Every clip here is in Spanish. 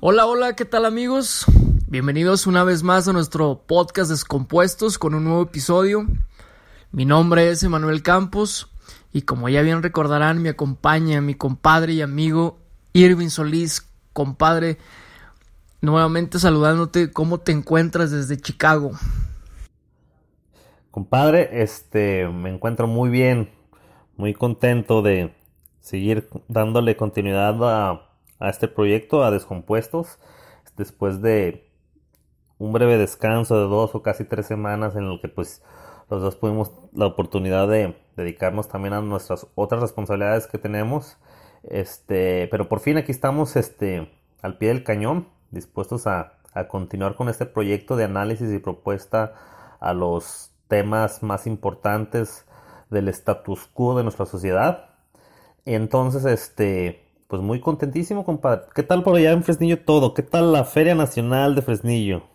Hola, hola, ¿qué tal amigos? Bienvenidos una vez más a nuestro podcast Descompuestos con un nuevo episodio. Mi nombre es Emanuel Campos y como ya bien recordarán me acompaña mi compadre y amigo Irving Solís. Compadre, nuevamente saludándote, ¿cómo te encuentras desde Chicago? Compadre, este, me encuentro muy bien, muy contento de seguir dándole continuidad a a este proyecto, a Descompuestos, después de un breve descanso de dos o casi tres semanas en el que pues los dos tuvimos la oportunidad de dedicarnos también a nuestras otras responsabilidades que tenemos. Este, pero por fin aquí estamos este, al pie del cañón, dispuestos a, a continuar con este proyecto de análisis y propuesta a los temas más importantes del status quo de nuestra sociedad. Entonces, este, pues muy contentísimo, compadre. ¿Qué tal por allá en Fresnillo todo? ¿Qué tal la Feria Nacional de Fresnillo?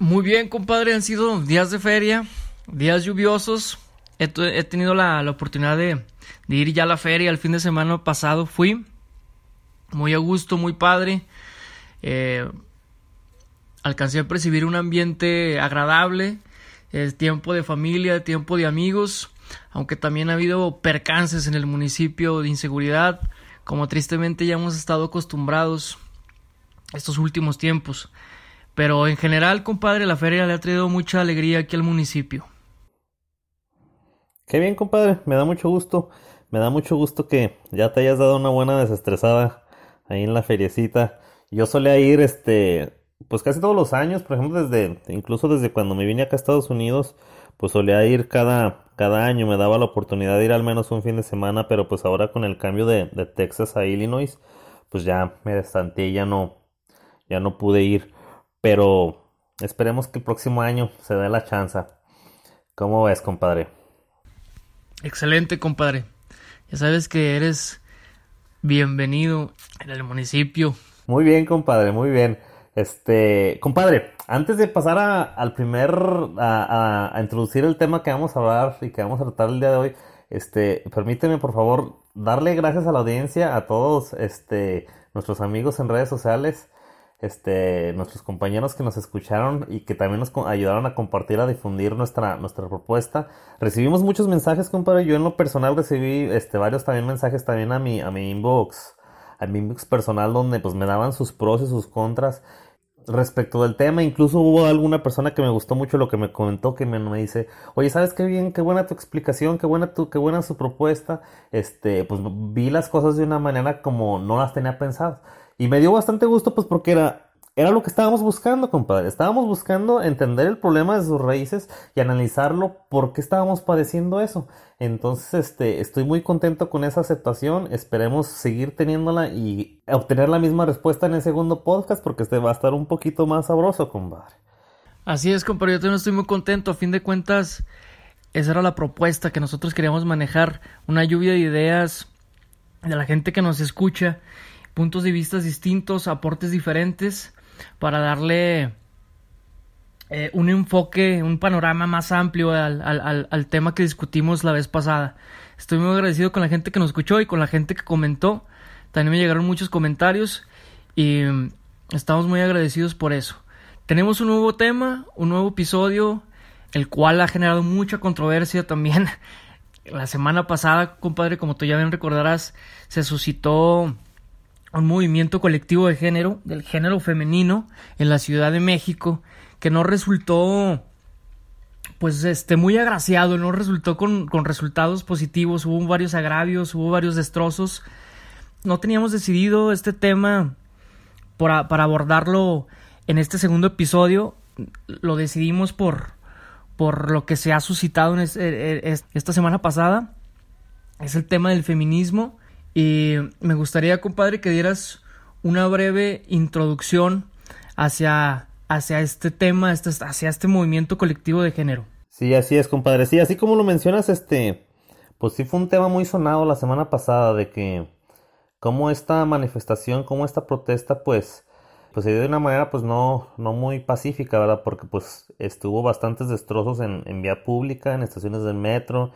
Muy bien, compadre. Han sido días de feria, días lluviosos. He, tenido la, oportunidad de, ir ya a la feria. El fin de semana pasado fui. Muy a gusto, muy padre. Eh, alcancé a percibir un ambiente agradable. El tiempo de familia, tiempo de amigos. Aunque también ha habido percances en el municipio de inseguridad como tristemente ya hemos estado acostumbrados estos últimos tiempos. Pero en general, compadre, la feria le ha traído mucha alegría aquí al municipio. Qué bien, compadre, me da mucho gusto. Me da mucho gusto que ya te hayas dado una buena desestresada ahí en la feriecita. Yo solía ir, este, pues casi todos los años, por ejemplo, desde, incluso desde cuando me vine acá a Estados Unidos, pues solía ir cada, cada año, me daba la oportunidad de ir al menos un fin de semana, pero pues ahora con el cambio de, de Texas a Illinois, pues ya me destanteé, ya no, ya no pude ir, pero esperemos que el próximo año se dé la chance. ¿Cómo ves, compadre? Excelente, compadre. Ya sabes que eres bienvenido en el municipio. Muy bien, compadre, muy bien. Este, compadre, antes de pasar al primer, a, introducir el tema que vamos a hablar y que vamos a tratar el día de hoy, este, permíteme por favor darle gracias a la audiencia, a todos, este, nuestros amigos en redes sociales, este, nuestros compañeros que nos escucharon y que también nos ayudaron a compartir, a difundir nuestra, nuestra propuesta. Recibimos muchos mensajes, compadre. Yo en lo personal recibí, este, varios también mensajes también a mi, a mi inbox, a mi inbox personal donde pues me daban sus pros y sus contras respecto del tema. Incluso hubo alguna persona que me gustó mucho lo que me comentó, que me, me, dice, oye, ¿sabes qué bien? Qué buena tu explicación, qué buena tu, qué buena su propuesta. Este, pues vi las cosas de una manera como no las tenía pensadas. Y me dio bastante gusto, pues porque era, era lo que estábamos buscando, compadre. Estábamos buscando entender el problema de sus raíces y analizarlo por qué estábamos padeciendo eso. Entonces, este, estoy muy contento con esa aceptación. Esperemos seguir teniéndola y obtener la misma respuesta en el segundo podcast porque este va a estar un poquito más sabroso, compadre. Así es, compadre. Yo también estoy muy contento. A fin de cuentas, esa era la propuesta que nosotros queríamos manejar. Una lluvia de ideas de la gente que nos escucha. Puntos de vista distintos, aportes diferentes para darle eh, un enfoque, un panorama más amplio al, tema que discutimos la vez pasada. Estoy muy agradecido con la gente que nos escuchó y con la gente que comentó. También me llegaron muchos comentarios y mm, estamos muy agradecidos por eso. Tenemos un nuevo tema, un nuevo episodio, el cual ha generado mucha controversia también. La semana pasada, compadre, como tú ya bien recordarás, se suscitó un movimiento colectivo de género, del género femenino, en la Ciudad de México, que no resultó, pues, este, muy agraciado, no resultó con, resultados positivos, hubo varios agravios, hubo varios destrozos. No teníamos decidido este tema para, para abordarlo en este segundo episodio, lo decidimos por, por lo que se ha suscitado en esta semana pasada, es el tema del feminismo y me gustaría, compadre, que dieras una breve introducción hacia, hacia este tema, este, hacia este movimiento colectivo de género. Sí, así es, compadre. Sí, así como lo mencionas, este, pues sí fue un tema muy sonado la semana pasada de que cómo esta manifestación, cómo esta protesta, pues, pues se dio de una manera, pues no, no muy pacífica, ¿verdad? Porque pues estuvo bastantes destrozos en, en vía pública, en estaciones del metro,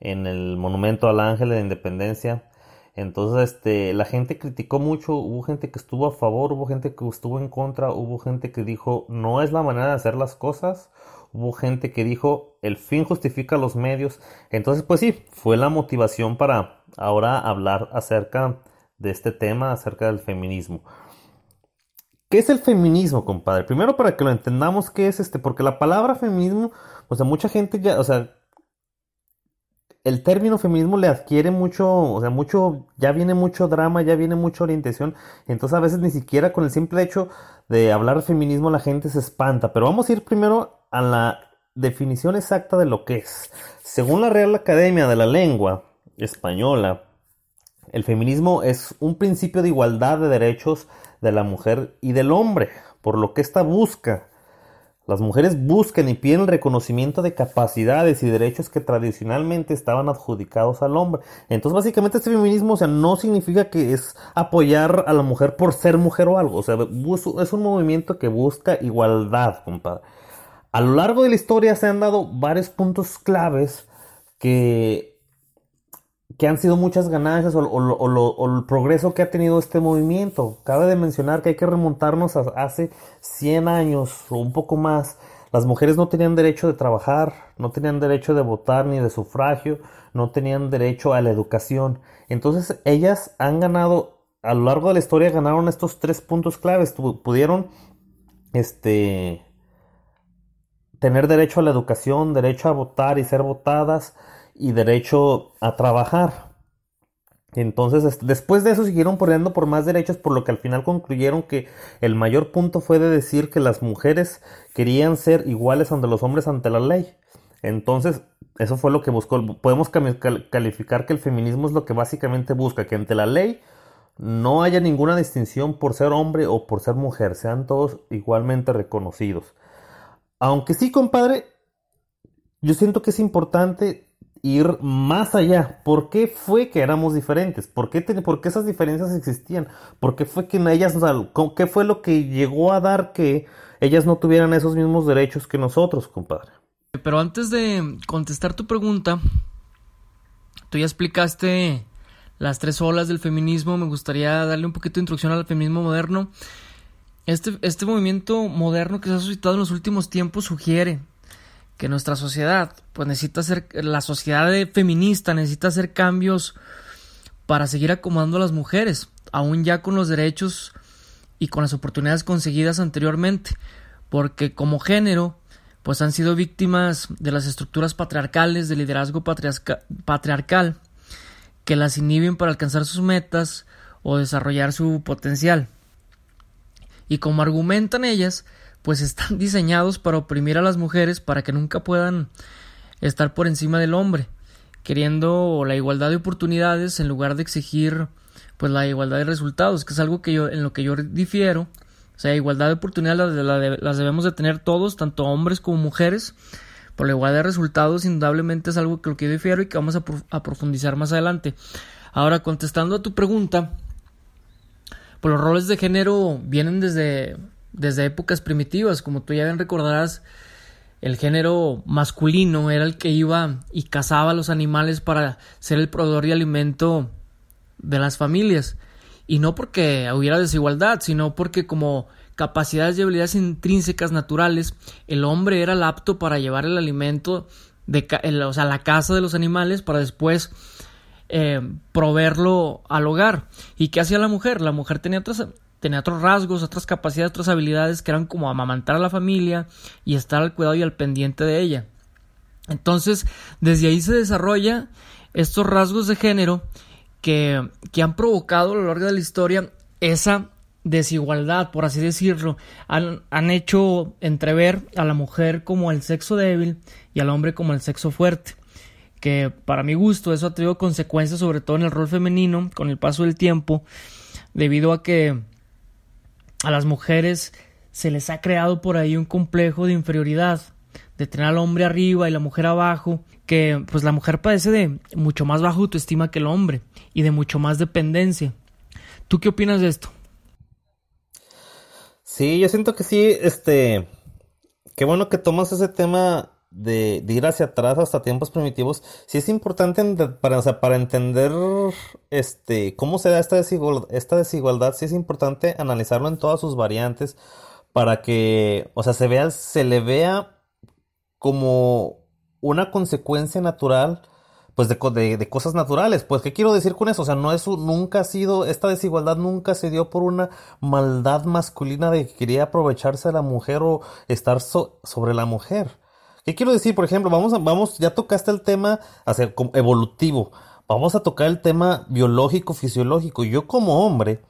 en el monumento al Ángel de Independencia Entonces, este, la gente criticó mucho, hubo gente que estuvo a favor, hubo gente que estuvo en contra, hubo gente que dijo, no es la manera de hacer las cosas, hubo gente que dijo, el fin justifica los medios. Entonces, pues sí, fue la motivación para ahora hablar acerca de este tema, acerca del feminismo. ¿Qué es el feminismo, compadre? Primero para que lo entendamos, ¿qué es este? Porque la palabra feminismo, o sea, mucha gente ya, o sea, el término feminismo le adquiere mucho, o sea, mucho, ya viene mucho drama, ya viene mucha orientación, entonces a veces ni siquiera con el simple hecho de hablar de feminismo la gente se espanta, pero vamos a ir primero a la definición exacta de lo que es. Según la Real Academia de la Lengua Española, el feminismo es un principio de igualdad de derechos de la mujer y del hombre, por lo que ésta busca las mujeres buscan y piden el reconocimiento de capacidades y derechos que tradicionalmente estaban adjudicados al hombre. Entonces, básicamente, este feminismo, no significa que es apoyar a la mujer por ser mujer o algo. O sea, es un movimiento que busca igualdad, compadre. A lo largo de la historia se han dado varios puntos claves que que han sido muchas ganancias o, el progreso que ha tenido este movimiento. Cabe de mencionar que hay que remontarnos a hace 100 años o un poco más. Las mujeres no tenían derecho de trabajar, no tenían derecho de votar ni de sufragio, no tenían derecho a la educación. Entonces ellas han ganado, a lo largo de la historia ganaron estos tres puntos claves. Pudieron, este, tener derecho a la educación, derecho a votar y ser votadas, y derecho a trabajar. Entonces, después de eso siguieron peleando por más derechos, por lo que al final concluyeron que el mayor punto fue de decir que las mujeres querían ser iguales ante los hombres ante la ley. Entonces, eso fue lo que buscó. Podemos calificar que el feminismo es lo que básicamente busca, que ante la ley no haya ninguna distinción por ser hombre o por ser mujer, sean todos igualmente reconocidos. Aunque sí, compadre, yo siento que es importante ir más allá. ¿Por qué fue que éramos diferentes? ¿Por qué, por qué esas diferencias existían? ¿Por qué fue que en ellas, qué fue lo que llegó a dar que ellas no tuvieran esos mismos derechos que nosotros, compadre? Pero antes de contestar tu pregunta, tú ya explicaste las tres olas del feminismo. Me gustaría darle un poquito de introducción al feminismo moderno. Este, este movimiento moderno que se ha suscitado en los últimos tiempos sugiere que nuestra sociedad, pues necesita ser, la sociedad feminista necesita hacer cambios para seguir acomodando a las mujeres, aún ya con los derechos y con las oportunidades conseguidas anteriormente, porque como género, pues han sido víctimas de las estructuras patriarcales, del liderazgo patriarcal, que las inhiben para alcanzar sus metas o desarrollar su potencial. Y como argumentan ellas, pues están diseñados para oprimir a las mujeres para que nunca puedan estar por encima del hombre, queriendo la igualdad de oportunidades en lugar de exigir pues la igualdad de resultados, que es algo que yo en lo que yo difiero, o sea, igualdad de oportunidades las, debemos de tener todos, tanto hombres como mujeres, por la igualdad de resultados indudablemente es algo que lo que yo difiero y que vamos a, a profundizar más adelante. Ahora, contestando a tu pregunta, pues los roles de género vienen desde desde épocas primitivas, como tú ya bien recordarás, el género masculino era el que iba y cazaba a los animales para ser el proveedor de alimento de las familias. Y no porque hubiera desigualdad, sino porque como capacidades y habilidades intrínsecas naturales, el hombre era el apto para llevar el alimento de o sea, la casa de los animales para después eh, proveerlo al hogar. ¿Y qué hacía la mujer? La mujer tenía otras tenía otros rasgos, otras capacidades, otras habilidades que eran como amamantar a la familia y estar al cuidado y al pendiente de ella. Entonces, desde ahí se desarrolla estos rasgos de género que, que han provocado a lo largo de la historia esa desigualdad, por así decirlo, han, han, hecho entrever a la mujer como el sexo débil y al hombre como el sexo fuerte. Que para mi gusto eso ha tenido consecuencias sobre todo en el rol femenino con el paso del tiempo, debido a que a las mujeres se les ha creado por ahí un complejo de inferioridad, de tener al hombre arriba y la mujer abajo, que pues la mujer padece de mucho más baja autoestima que el hombre y de mucho más dependencia. ¿Tú qué opinas de esto? Sí, yo siento que sí, este, qué bueno que tomas ese tema de, ir hacia atrás hasta tiempos primitivos, sí es importante para, para entender este, cómo se da esta desigualdad, esta desigualdad, sí es importante analizarlo en todas sus variantes para que, o sea, se vea, se le vea como una consecuencia natural pues de, de, cosas naturales. Pues, ¿qué quiero decir con eso? O sea, no es nunca ha sido, esta desigualdad nunca se dio por una maldad masculina de que quería aprovecharse de la mujer o estar sobre la mujer. ¿Qué quiero decir? Por ejemplo, vamos a, vamos, ya tocaste el tema evolutivo. Vamos a tocar el tema biológico, fisiológico. Yo como hombre,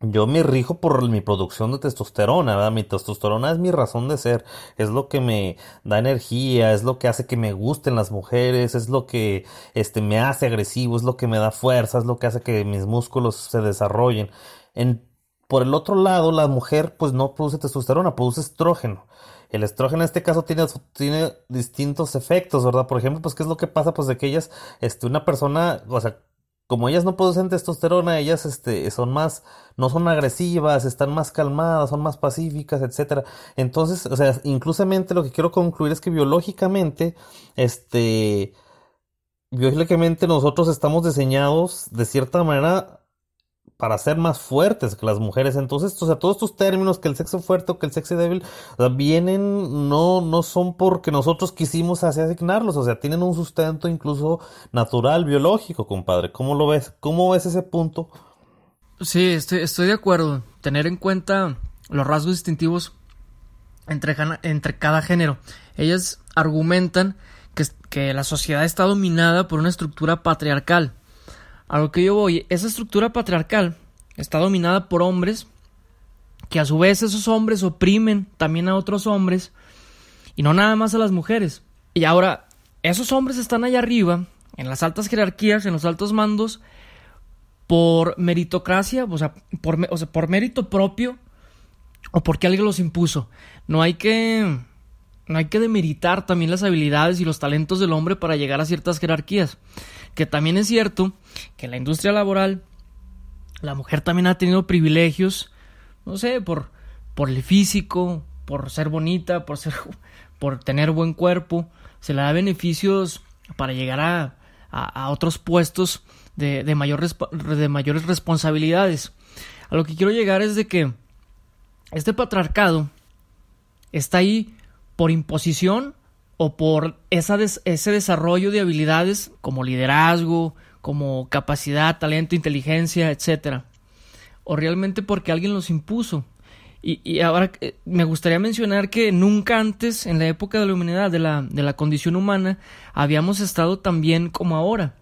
yo me rijo por mi producción de testosterona. Mi testosterona es mi razón de ser, es lo que me da energía, es lo que hace que me gusten las mujeres, es lo que este me hace agresivo, es lo que me da fuerza, es lo que hace que mis músculos se desarrollen. En, por el otro lado, la mujer pues no produce testosterona, produce estrógeno. El estrógeno en este caso tiene, tiene distintos efectos, ¿verdad? Por ejemplo, pues qué es lo que pasa pues de que ellas, este, una persona, o sea, como ellas no producen testosterona, ellas este, son más, no son agresivas, están más calmadas, son más pacíficas, etcétera. Entonces, o sea, inclusamente lo que quiero concluir es que biológicamente, este, biológicamente nosotros estamos diseñados de cierta manera para ser más fuertes que las mujeres. Entonces, o sea, todos estos términos que el sexo fuerte o que el sexo débil vienen, no, no son porque nosotros quisimos asignarlos, o sea, tienen un sustento incluso natural, biológico, compadre. ¿Cómo lo ves? ¿Cómo ves ese punto? Sí, estoy, estoy de acuerdo. Tener en cuenta los rasgos distintivos entre, entre cada género. Ellas argumentan que, que la sociedad está dominada por una estructura patriarcal a lo que yo voy, esa estructura patriarcal está dominada por hombres que a su vez esos hombres oprimen también a otros hombres y no nada más a las mujeres. Y ahora, esos hombres están allá arriba, en las altas jerarquías, en los altos mandos, por meritocracia, o sea, por, mérito propio o porque alguien los impuso. No hay que no hay que demeritar también las habilidades y los talentos del hombre para llegar a ciertas jerarquías. Que también es cierto que en la industria laboral la mujer también ha tenido privilegios, no sé, por, por el físico, por ser bonita, por, ser, por tener buen cuerpo. Se le da beneficios para llegar a, a, otros puestos de, de, de mayores responsabilidades. A lo que quiero llegar es de que este patriarcado está ahí por imposición o por esa ese desarrollo de habilidades como liderazgo, como capacidad, talento, inteligencia, etcétera, o realmente porque alguien los impuso. Y, ahora eh, me gustaría mencionar que nunca antes, en la época de la humanidad, de la, de la condición humana, habíamos estado tan bien como ahora.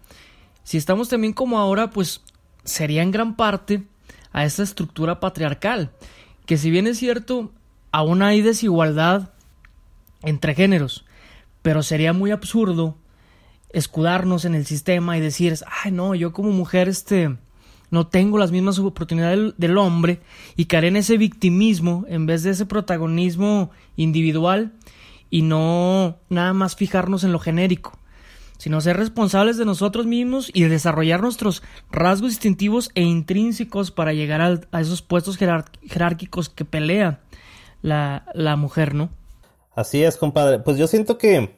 Si estamos también como ahora, pues sería en gran parte a esa estructura patriarcal, que si bien es cierto, aún hay desigualdad entre géneros. Pero sería muy absurdo escudarnos en el sistema y decir, ay no, yo como mujer este no tengo las mismas oportunidades del, hombre y caer en ese victimismo en vez de ese protagonismo individual y no nada más fijarnos en lo genérico, sino ser responsables de nosotros mismos y desarrollar nuestros rasgos distintivos e intrínsecos para llegar a, esos puestos jerárquicos que pelea la, la mujer, ¿no? Así es, compadre. Pues yo siento que,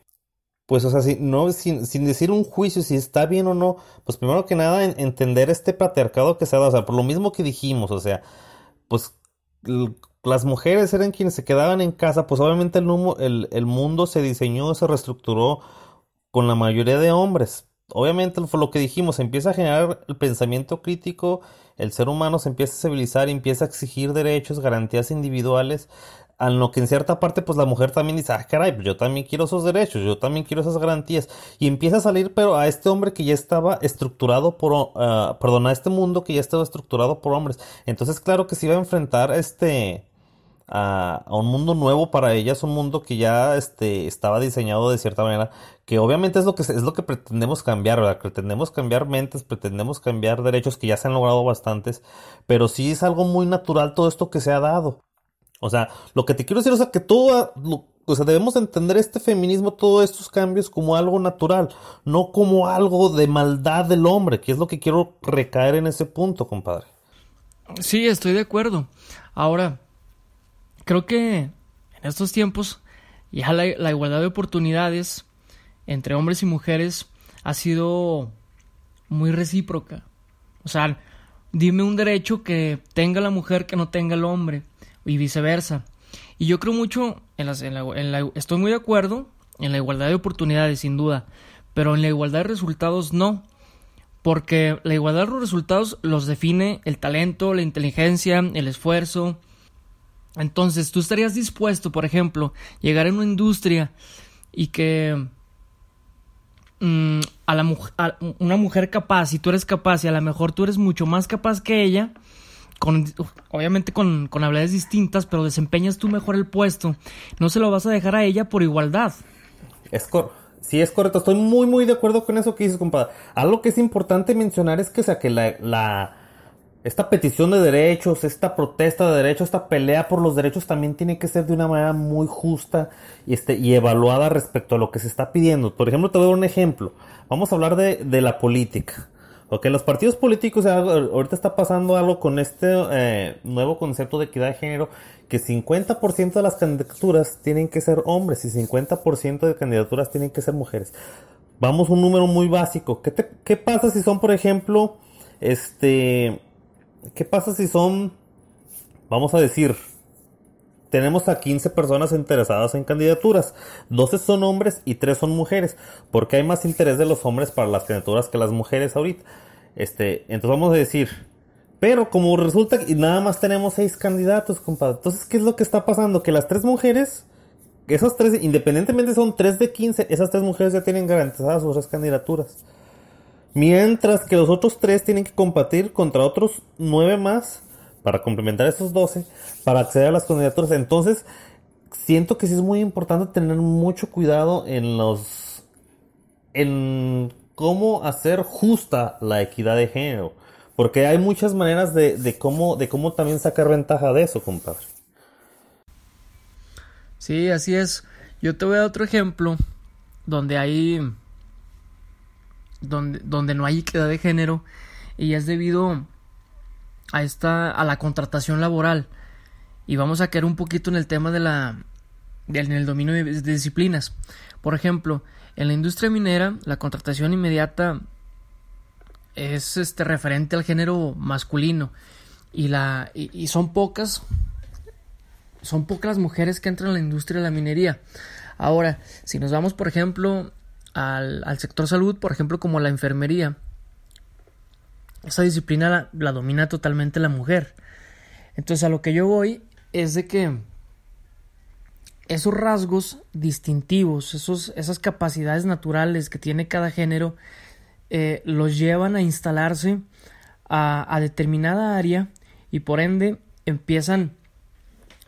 pues, o sea, si, no, sin, sin decir un juicio si está bien o no, pues primero que nada entender este patriarcado que se ha dado, o sea, por lo mismo que dijimos, o sea, pues las mujeres eran quienes se quedaban en casa, pues obviamente el, el, el mundo se diseñó, se reestructuró con la mayoría de hombres. Obviamente fue lo que dijimos, empieza a generar el pensamiento crítico, el ser humano se empieza a civilizar, empieza a exigir derechos, garantías individuales, a lo que en cierta parte pues la mujer también dice, ah, caray, yo también quiero esos derechos, yo también quiero esas garantías. Y empieza a salir, pero a este hombre que ya estaba estructurado por, uh, perdón, a este mundo que ya estaba estructurado por hombres. Entonces, claro que se iba a enfrentar este, a, a, un mundo nuevo para ellas, un mundo que ya este, estaba diseñado de cierta manera, que obviamente es lo que, es lo que pretendemos cambiar, ¿verdad? Pretendemos cambiar mentes, pretendemos cambiar derechos que ya se han logrado bastantes, pero sí es algo muy natural todo esto que se ha dado. O sea, lo que te quiero decir, o sea, que todo, o sea, debemos entender este feminismo, todos estos cambios como algo natural, no como algo de maldad del hombre, que es lo que quiero recaer en ese punto, compadre. Sí, estoy de acuerdo. Ahora, creo que en estos tiempos ya la igualdad de oportunidades entre hombres y mujeres ha sido muy recíproca. O sea, dime un derecho que tenga la mujer que no tenga el hombre y viceversa. Y yo creo mucho en, las, la, estoy muy de acuerdo en la igualdad de oportunidades, sin duda, pero en la igualdad de resultados no, porque la igualdad de los resultados los define el talento, la inteligencia, el esfuerzo. Entonces, tú estarías dispuesto, por ejemplo, llegar a una industria y que mm, a, la, una mujer capaz, si tú eres capaz y a lo mejor tú eres mucho más capaz que ella, con, obviamente con, con habilidades distintas, pero desempeñas tú mejor el puesto, no se lo vas a dejar a ella por igualdad. Es sí, es correcto. Estoy muy, muy de acuerdo con eso que dices, compadre. Algo que es importante mencionar es que, sea, que la, la, esta petición de derechos, esta protesta de derechos, esta pelea por los derechos también tiene que ser de una manera muy justa y, este, y evaluada respecto a lo que se está pidiendo. Por ejemplo, te voy a dar un ejemplo. Vamos a hablar de, de la política. Ok, los partidos políticos, ahorita está pasando algo con este eh, nuevo concepto de equidad de género, que 50% de las candidaturas tienen que ser hombres y 50% de candidaturas tienen que ser mujeres. Vamos a un número muy básico. ¿Qué, ¿Qué pasa si son, por ejemplo, este, qué pasa si son, vamos a decir, tenemos a 15 personas interesadas en candidaturas. 12 son hombres y 3 son mujeres. Porque hay más interés de los hombres para las candidaturas que las mujeres ahorita. Este, entonces vamos a decir. Pero como resulta que nada más tenemos 6 candidatos, compadre. Entonces, ¿qué es lo que está pasando? Que las 3 mujeres, esas 3, independientemente son 3 de 15, esas 3 mujeres ya tienen garantizadas sus candidaturas. Mientras que los otros 3 tienen que competir contra otros 9 más para complementar esos 12, para acceder a las candidaturas. Entonces, siento que sí es muy importante tener mucho cuidado en los. en cómo hacer justa la equidad de género. Porque hay muchas maneras de, cómo, de cómo también sacar ventaja de eso, compadre. Sí, así es. Yo te voy a dar otro ejemplo donde hay. donde, donde no hay equidad de género. Y es debido a esta a la contratación laboral y vamos a caer un poquito en el tema de la en el dominio de, disciplinas. Por ejemplo, en la industria minera la contratación inmediata es este referente al género masculino y la y, son pocas son pocas las mujeres que entran en la industria de la minería. Ahora, si nos vamos, por ejemplo, al, al sector salud, por ejemplo, como la enfermería, esa disciplina la, domina totalmente la mujer. Entonces a lo que yo voy es de que esos rasgos distintivos, esos, esas capacidades naturales que tiene cada género, eh, los llevan a instalarse a, determinada área y por ende empiezan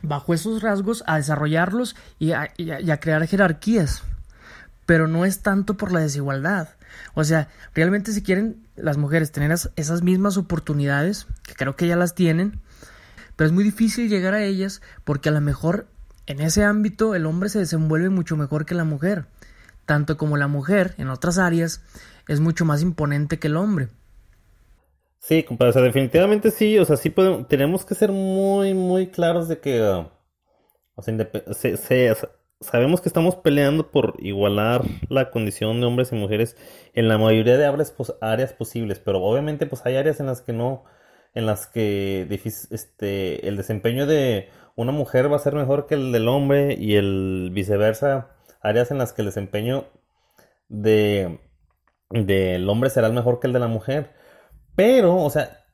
bajo esos rasgos a desarrollarlos y a crear jerarquías. Pero no es tanto por la desigualdad, o sea, realmente si quieren las mujeres tener esas mismas oportunidades, que creo que ya las tienen, pero es muy difícil llegar a ellas porque a lo mejor en ese ámbito el hombre se desenvuelve mucho mejor que la mujer, tanto como la mujer en otras áreas es mucho más imponente que el hombre. Sí, compadre, o sea, definitivamente sí, o sea, sí podemos, tenemos que ser muy, muy claros de que, uh, o sea, se, se, sabemos que estamos peleando por igualar la condición de hombres y mujeres en la mayoría de áreas, posibles, pero obviamente pues hay áreas en las que no, en las que este, el desempeño de una mujer va a ser mejor que el del hombre y el viceversa, áreas en las que el desempeño de del hombre será mejor que el de la mujer. Pero, o sea,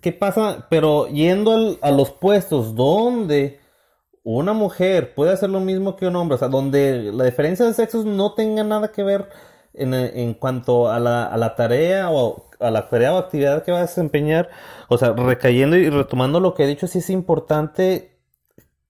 ¿qué pasa? Pero yendo a los puestos donde una mujer puede hacer lo mismo que un hombre, o sea, donde la diferencia de sexos no tenga nada que ver en, en cuanto a la, a la, tarea o a la tarea o actividad que va a desempeñar, o sea, recayendo y retomando lo que he dicho, sí es importante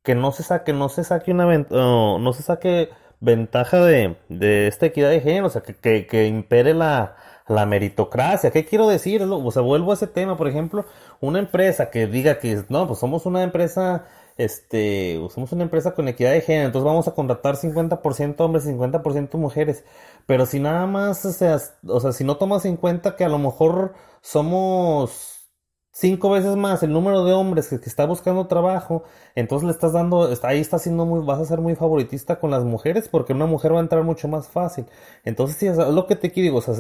que no se saque, no se saque una no se saque ventaja de, de esta equidad de género, o sea, que, que, que impere la, la meritocracia. ¿Qué quiero decir? O sea, vuelvo a ese tema, por ejemplo, una empresa que diga que no, pues somos una empresa este, somos una empresa con equidad de género, entonces vamos a contratar 50% hombres y 50% mujeres. Pero si nada más, o sea, o sea, si no tomas en cuenta que a lo mejor somos cinco veces más el número de hombres que, está buscando trabajo, entonces le estás dando, ahí está siendo muy, vas a ser muy favoritista con las mujeres porque una mujer va a entrar mucho más fácil. Entonces, sí, es lo que te digo, o sea,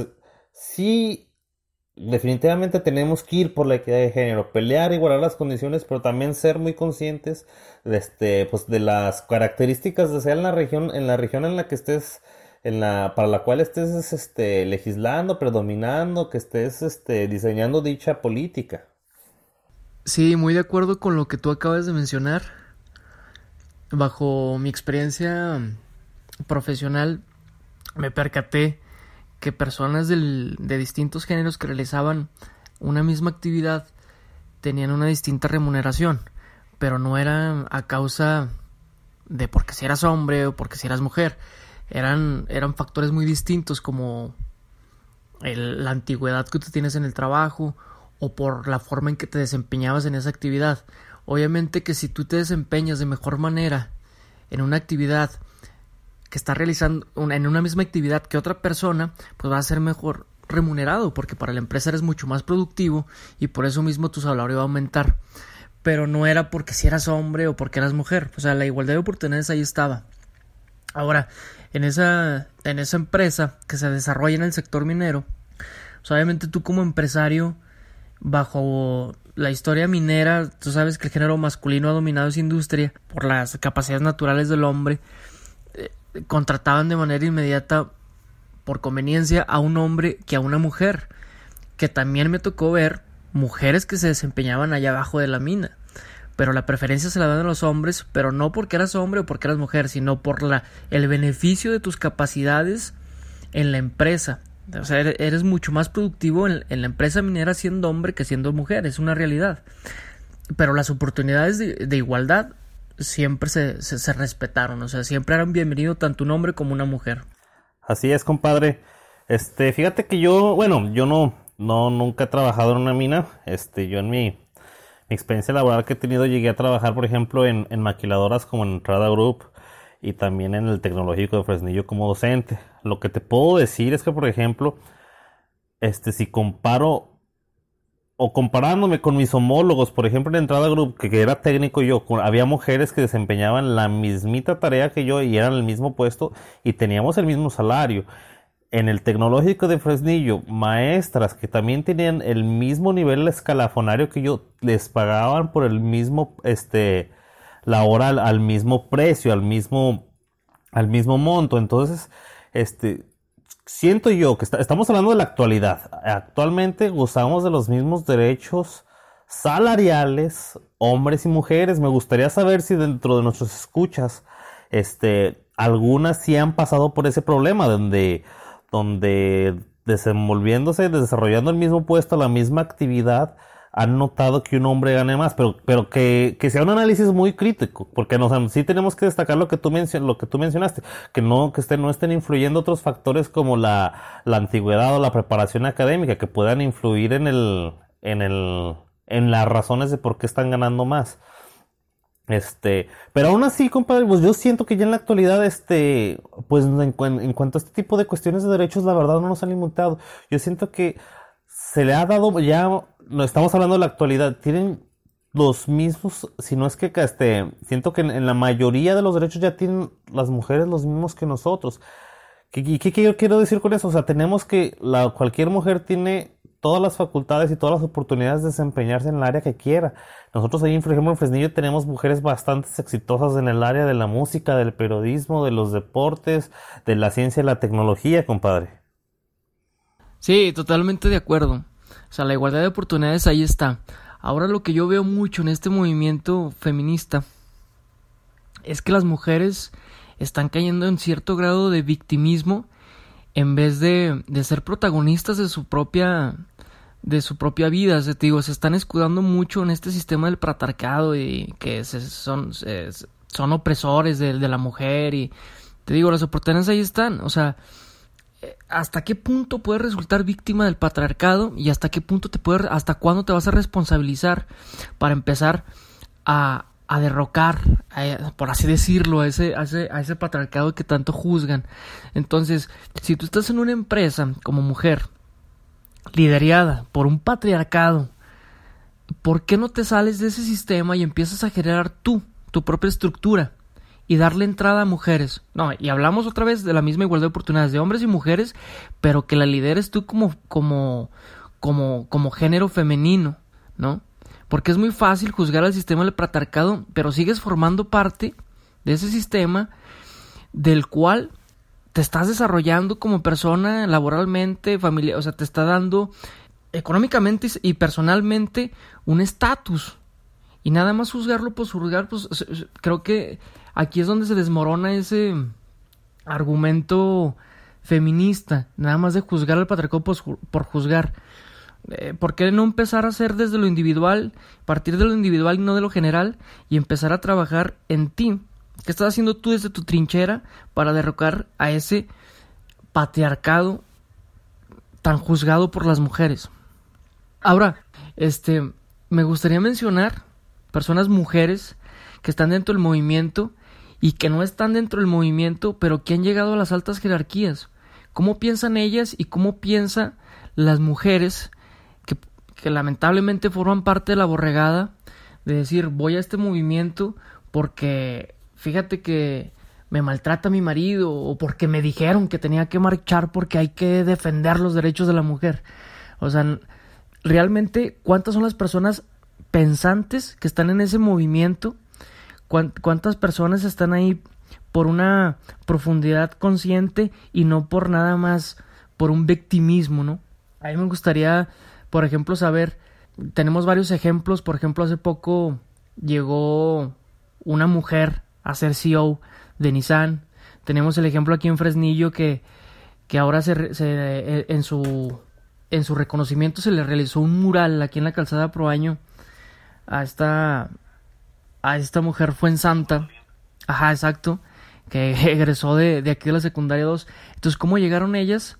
sí, definitivamente tenemos que ir por la equidad de género, pelear, igualar las condiciones, pero también ser muy conscientes de, este, pues, de las características de sea en la región, en la región en la que estés en la, para la cual estés este, legislando, predominando, que estés este, diseñando dicha política. Sí, muy de acuerdo con lo que tú acabas de mencionar. Bajo mi experiencia profesional, me percaté que personas de distintos géneros que realizaban una misma actividad tenían una distinta remuneración, pero no era a causa de porque si eras hombre o porque si eras mujer, eran, eran factores muy distintos como la antigüedad que tú tienes en el trabajo o por la forma en que te desempeñabas en esa actividad. Obviamente que si tú te desempeñas de mejor manera en una actividad que está realizando en una misma actividad que otra persona, pues va a ser mejor remunerado porque para la empresa eres mucho más productivo y por eso mismo tu salario va a aumentar. Pero no era porque si eras hombre o porque eras mujer, o sea, la igualdad de oportunidades ahí estaba. Ahora, en esa, en esa empresa que se desarrolla en el sector minero, obviamente tú como empresario, bajo la historia minera, tú sabes que el género masculino ha dominado esa industria por las capacidades naturales del hombre, contrataban de manera inmediata por conveniencia a un hombre que a una mujer, que también me tocó ver mujeres que se desempeñaban allá abajo de la mina pero la preferencia se la dan a los hombres, pero no porque eras hombre o porque eras mujer, sino por la, el beneficio de tus capacidades en la empresa. O sea, eres mucho más productivo en, la empresa minera siendo hombre que siendo mujer, es una realidad. Pero las oportunidades de, igualdad siempre se, se, respetaron, o sea, siempre eran bienvenidos tanto un hombre como una mujer. Así es, compadre. Este, fíjate que yo, bueno, yo no, no, nunca he trabajado en una mina. Este, yo en mi mi experiencia laboral que he tenido llegué a trabajar, por ejemplo, en, maquiladoras como en Entrada Group y también en el tecnológico de Fresnillo como docente. Lo que te puedo decir es que, por ejemplo, este, si comparo o comparándome con mis homólogos, por ejemplo, en Entrada Group, que, era técnico yo, había mujeres que desempeñaban la mismita tarea que yo y eran el mismo puesto y teníamos el mismo salario en el tecnológico de Fresnillo, maestras que también tenían el mismo nivel escalafonario que yo, les pagaban por el mismo, este, la hora al, mismo precio, al mismo, al mismo monto. Entonces, este, siento yo que estamos hablando de la actualidad. Actualmente gozamos de los mismos derechos salariales, hombres y mujeres. Me gustaría saber si dentro de nuestras escuchas, este, algunas sí han pasado por ese problema donde donde desenvolviéndose, desarrollando el mismo puesto, la misma actividad, han notado que un hombre gane más, pero, pero que, sea un análisis muy crítico, porque nos, sí tenemos que destacar lo que tú, lo que tú mencionaste, que no, que estén, no estén influyendo otros factores como la, la antigüedad o la preparación académica, que puedan influir en el, en el, en las razones de por qué están ganando más. Este, pero aún así, compadre, pues yo siento que ya en la actualidad, este, pues en, cuanto a este tipo de cuestiones de derechos, la verdad no nos han limitado. Yo siento que se le ha dado ya, no estamos hablando de la actualidad, tienen los mismos, si no es que, este, siento que en, la mayoría de los derechos ya tienen las mujeres los mismos que nosotros. ¿Qué, qué, qué quiero decir con eso? O sea, tenemos que, la, cualquier mujer tiene todas las facultades y todas las oportunidades de desempeñarse en el área que quiera. Nosotros ahí, por ejemplo, en Fresnillo tenemos mujeres bastante exitosas en el área de la música, del periodismo, de los deportes, de la ciencia y la tecnología, compadre. Sí, totalmente de acuerdo. O sea, la igualdad de oportunidades ahí está. Ahora lo que yo veo mucho en este movimiento feminista es que las mujeres están cayendo en cierto grado de victimismo en vez de, de ser protagonistas de su propia de su propia vida, se, digo, se están escudando mucho en este sistema del patriarcado y que son, son opresores de, de, la mujer y te digo, las oportunidades ahí están, o sea, hasta qué punto puedes resultar víctima del patriarcado y hasta qué punto te puede, hasta cuándo te vas a responsabilizar para empezar a, a derrocar, por así decirlo, a ese, a ese, a ese patriarcado que tanto juzgan. Entonces, si tú estás en una empresa como mujer, liderada por un patriarcado, ¿por qué no te sales de ese sistema y empiezas a generar tú, tu propia estructura? Y darle entrada a mujeres. No, y hablamos otra vez de la misma igualdad de oportunidades de hombres y mujeres, pero que la lideres tú como como como como género femenino, ¿no? Porque es muy fácil juzgar al sistema del patriarcado, pero sigues formando parte de ese sistema del cual te estás desarrollando como persona laboralmente, familiar, o sea, te está dando económicamente y personalmente un estatus. Y nada más juzgarlo por juzgar, pues creo que aquí es donde se desmorona ese argumento feminista, nada más de juzgar al patriarcado por, juzgar. Eh, ¿Por qué no empezar a hacer desde lo individual, partir de lo individual y no de lo general, y empezar a trabajar en ti? ¿Qué estás haciendo tú desde tu trinchera para derrocar a ese patriarcado tan juzgado por las mujeres? Ahora, este, me gustaría mencionar personas mujeres que están dentro del movimiento y que no están dentro del movimiento, pero que han llegado a las altas jerarquías. ¿Cómo piensan ellas y cómo piensan las mujeres que, que lamentablemente forman parte de la borregada de decir voy a este movimiento porque fíjate que me maltrata mi marido o porque me dijeron que tenía que marchar porque hay que defender los derechos de la mujer. O sea, realmente cuántas son las personas pensantes que están en ese movimiento cuántas personas están ahí por una profundidad consciente y no por nada más por un victimismo, ¿no? A mí me gustaría, por ejemplo, saber, tenemos varios ejemplos, por ejemplo, hace poco llegó una mujer a ser CEO de Nissan, tenemos el ejemplo aquí en Fresnillo que, que ahora se, se, eh, en, su, en su reconocimiento se le realizó un mural aquí en la calzada Proaño a esta a esta mujer fue en Santa. Ajá, exacto. Que egresó de, de aquí de la secundaria 2. Entonces, ¿cómo llegaron ellas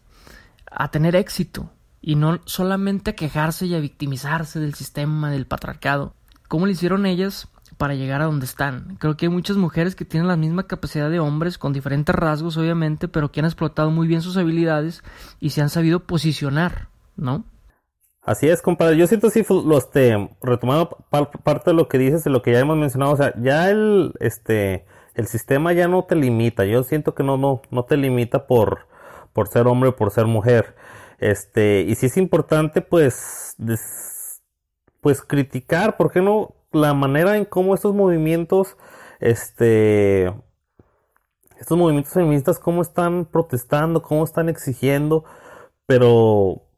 a tener éxito? Y no solamente a quejarse y a victimizarse del sistema, del patriarcado. ¿Cómo le hicieron ellas para llegar a donde están? Creo que hay muchas mujeres que tienen la misma capacidad de hombres, con diferentes rasgos, obviamente, pero que han explotado muy bien sus habilidades y se han sabido posicionar, ¿no? Así es, compadre. Yo siento sí, los este, retomando parte de lo que dices, de lo que ya hemos mencionado, o sea, ya el, este, el sistema ya no te limita. Yo siento que no, no, no te limita por, por ser hombre o por ser mujer. Este, y sí es importante, pues, pues criticar, ¿por qué no? La manera en cómo estos movimientos, este, estos movimientos feministas, cómo están protestando, cómo están exigiendo, pero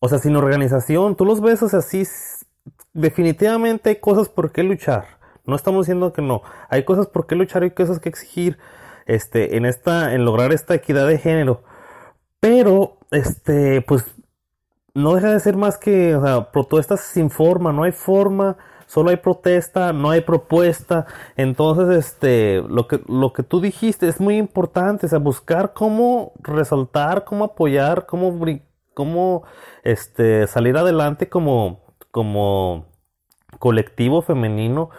o sea, sin organización, tú los ves, o sea, sí, definitivamente hay cosas por qué luchar. No estamos diciendo que no. Hay cosas por qué luchar y hay cosas que exigir, este, en esta, en lograr esta equidad de género. Pero, este, pues, no deja de ser más que, protestas sin forma, no hay forma, solo hay protesta, no hay propuesta. Entonces, este, lo que, lo que tú dijiste es muy importante, o sea, buscar cómo resaltar, cómo apoyar, cómo cómo este, salir adelante como, como colectivo femenino,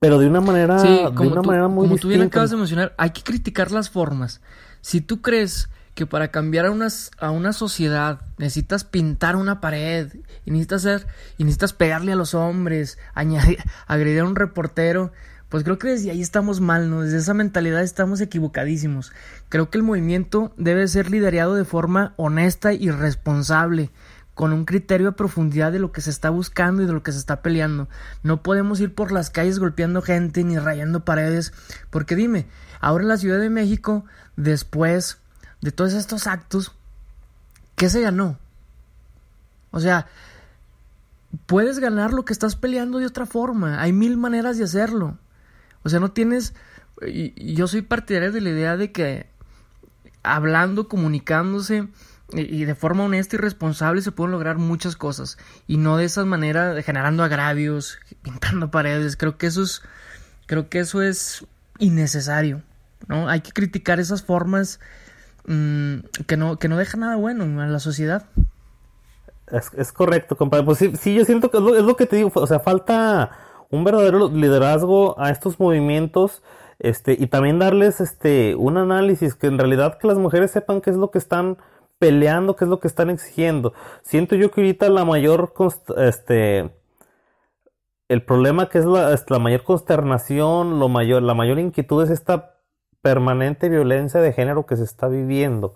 pero de una manera, de una manera muy como tú bien acabas de mencionar, hay que criticar las formas. Si tú crees que para cambiar a, unas, a una sociedad necesitas pintar una pared y necesitas hacer y necesitas pegarle a los hombres, añadir, agredir a un reportero, pues creo que desde ahí estamos mal, ¿no? Desde esa mentalidad estamos equivocadísimos. Creo que el movimiento debe ser liderado de forma honesta y responsable, con un criterio a profundidad de lo que se está buscando y de lo que se está peleando. No podemos ir por las calles golpeando gente ni rayando paredes, porque dime, ahora en la Ciudad de México, después de todos estos actos, ¿qué se ganó? O sea, puedes ganar lo que estás peleando de otra forma. Hay mil maneras de hacerlo. O sea, no tienes... Yo soy partidario de la idea de que hablando, comunicándose y, de forma honesta y responsable se pueden lograr muchas cosas. Y no de esa manera generando agravios, pintando paredes. Creo que eso es... Creo que eso es innecesario. ¿no? Hay que criticar esas formas mm, que, no, que no dejan nada bueno en la sociedad. Es, correcto, compadre. Pues sí, sí, yo siento que lo, es lo que te digo. O sea, falta un verdadero liderazgo a estos movimientos este y también darles este un análisis que en realidad que las mujeres sepan qué es lo que están peleando, qué es lo que están exigiendo. Siento yo que ahorita la mayor este el problema que es la, es la mayor consternación, lo mayor, la mayor inquietud es esta permanente violencia de género que se está viviendo.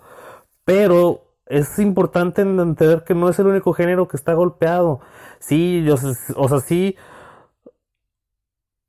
Pero es importante entender que no es el único género que está golpeado. Sí, yo, o sea, sí,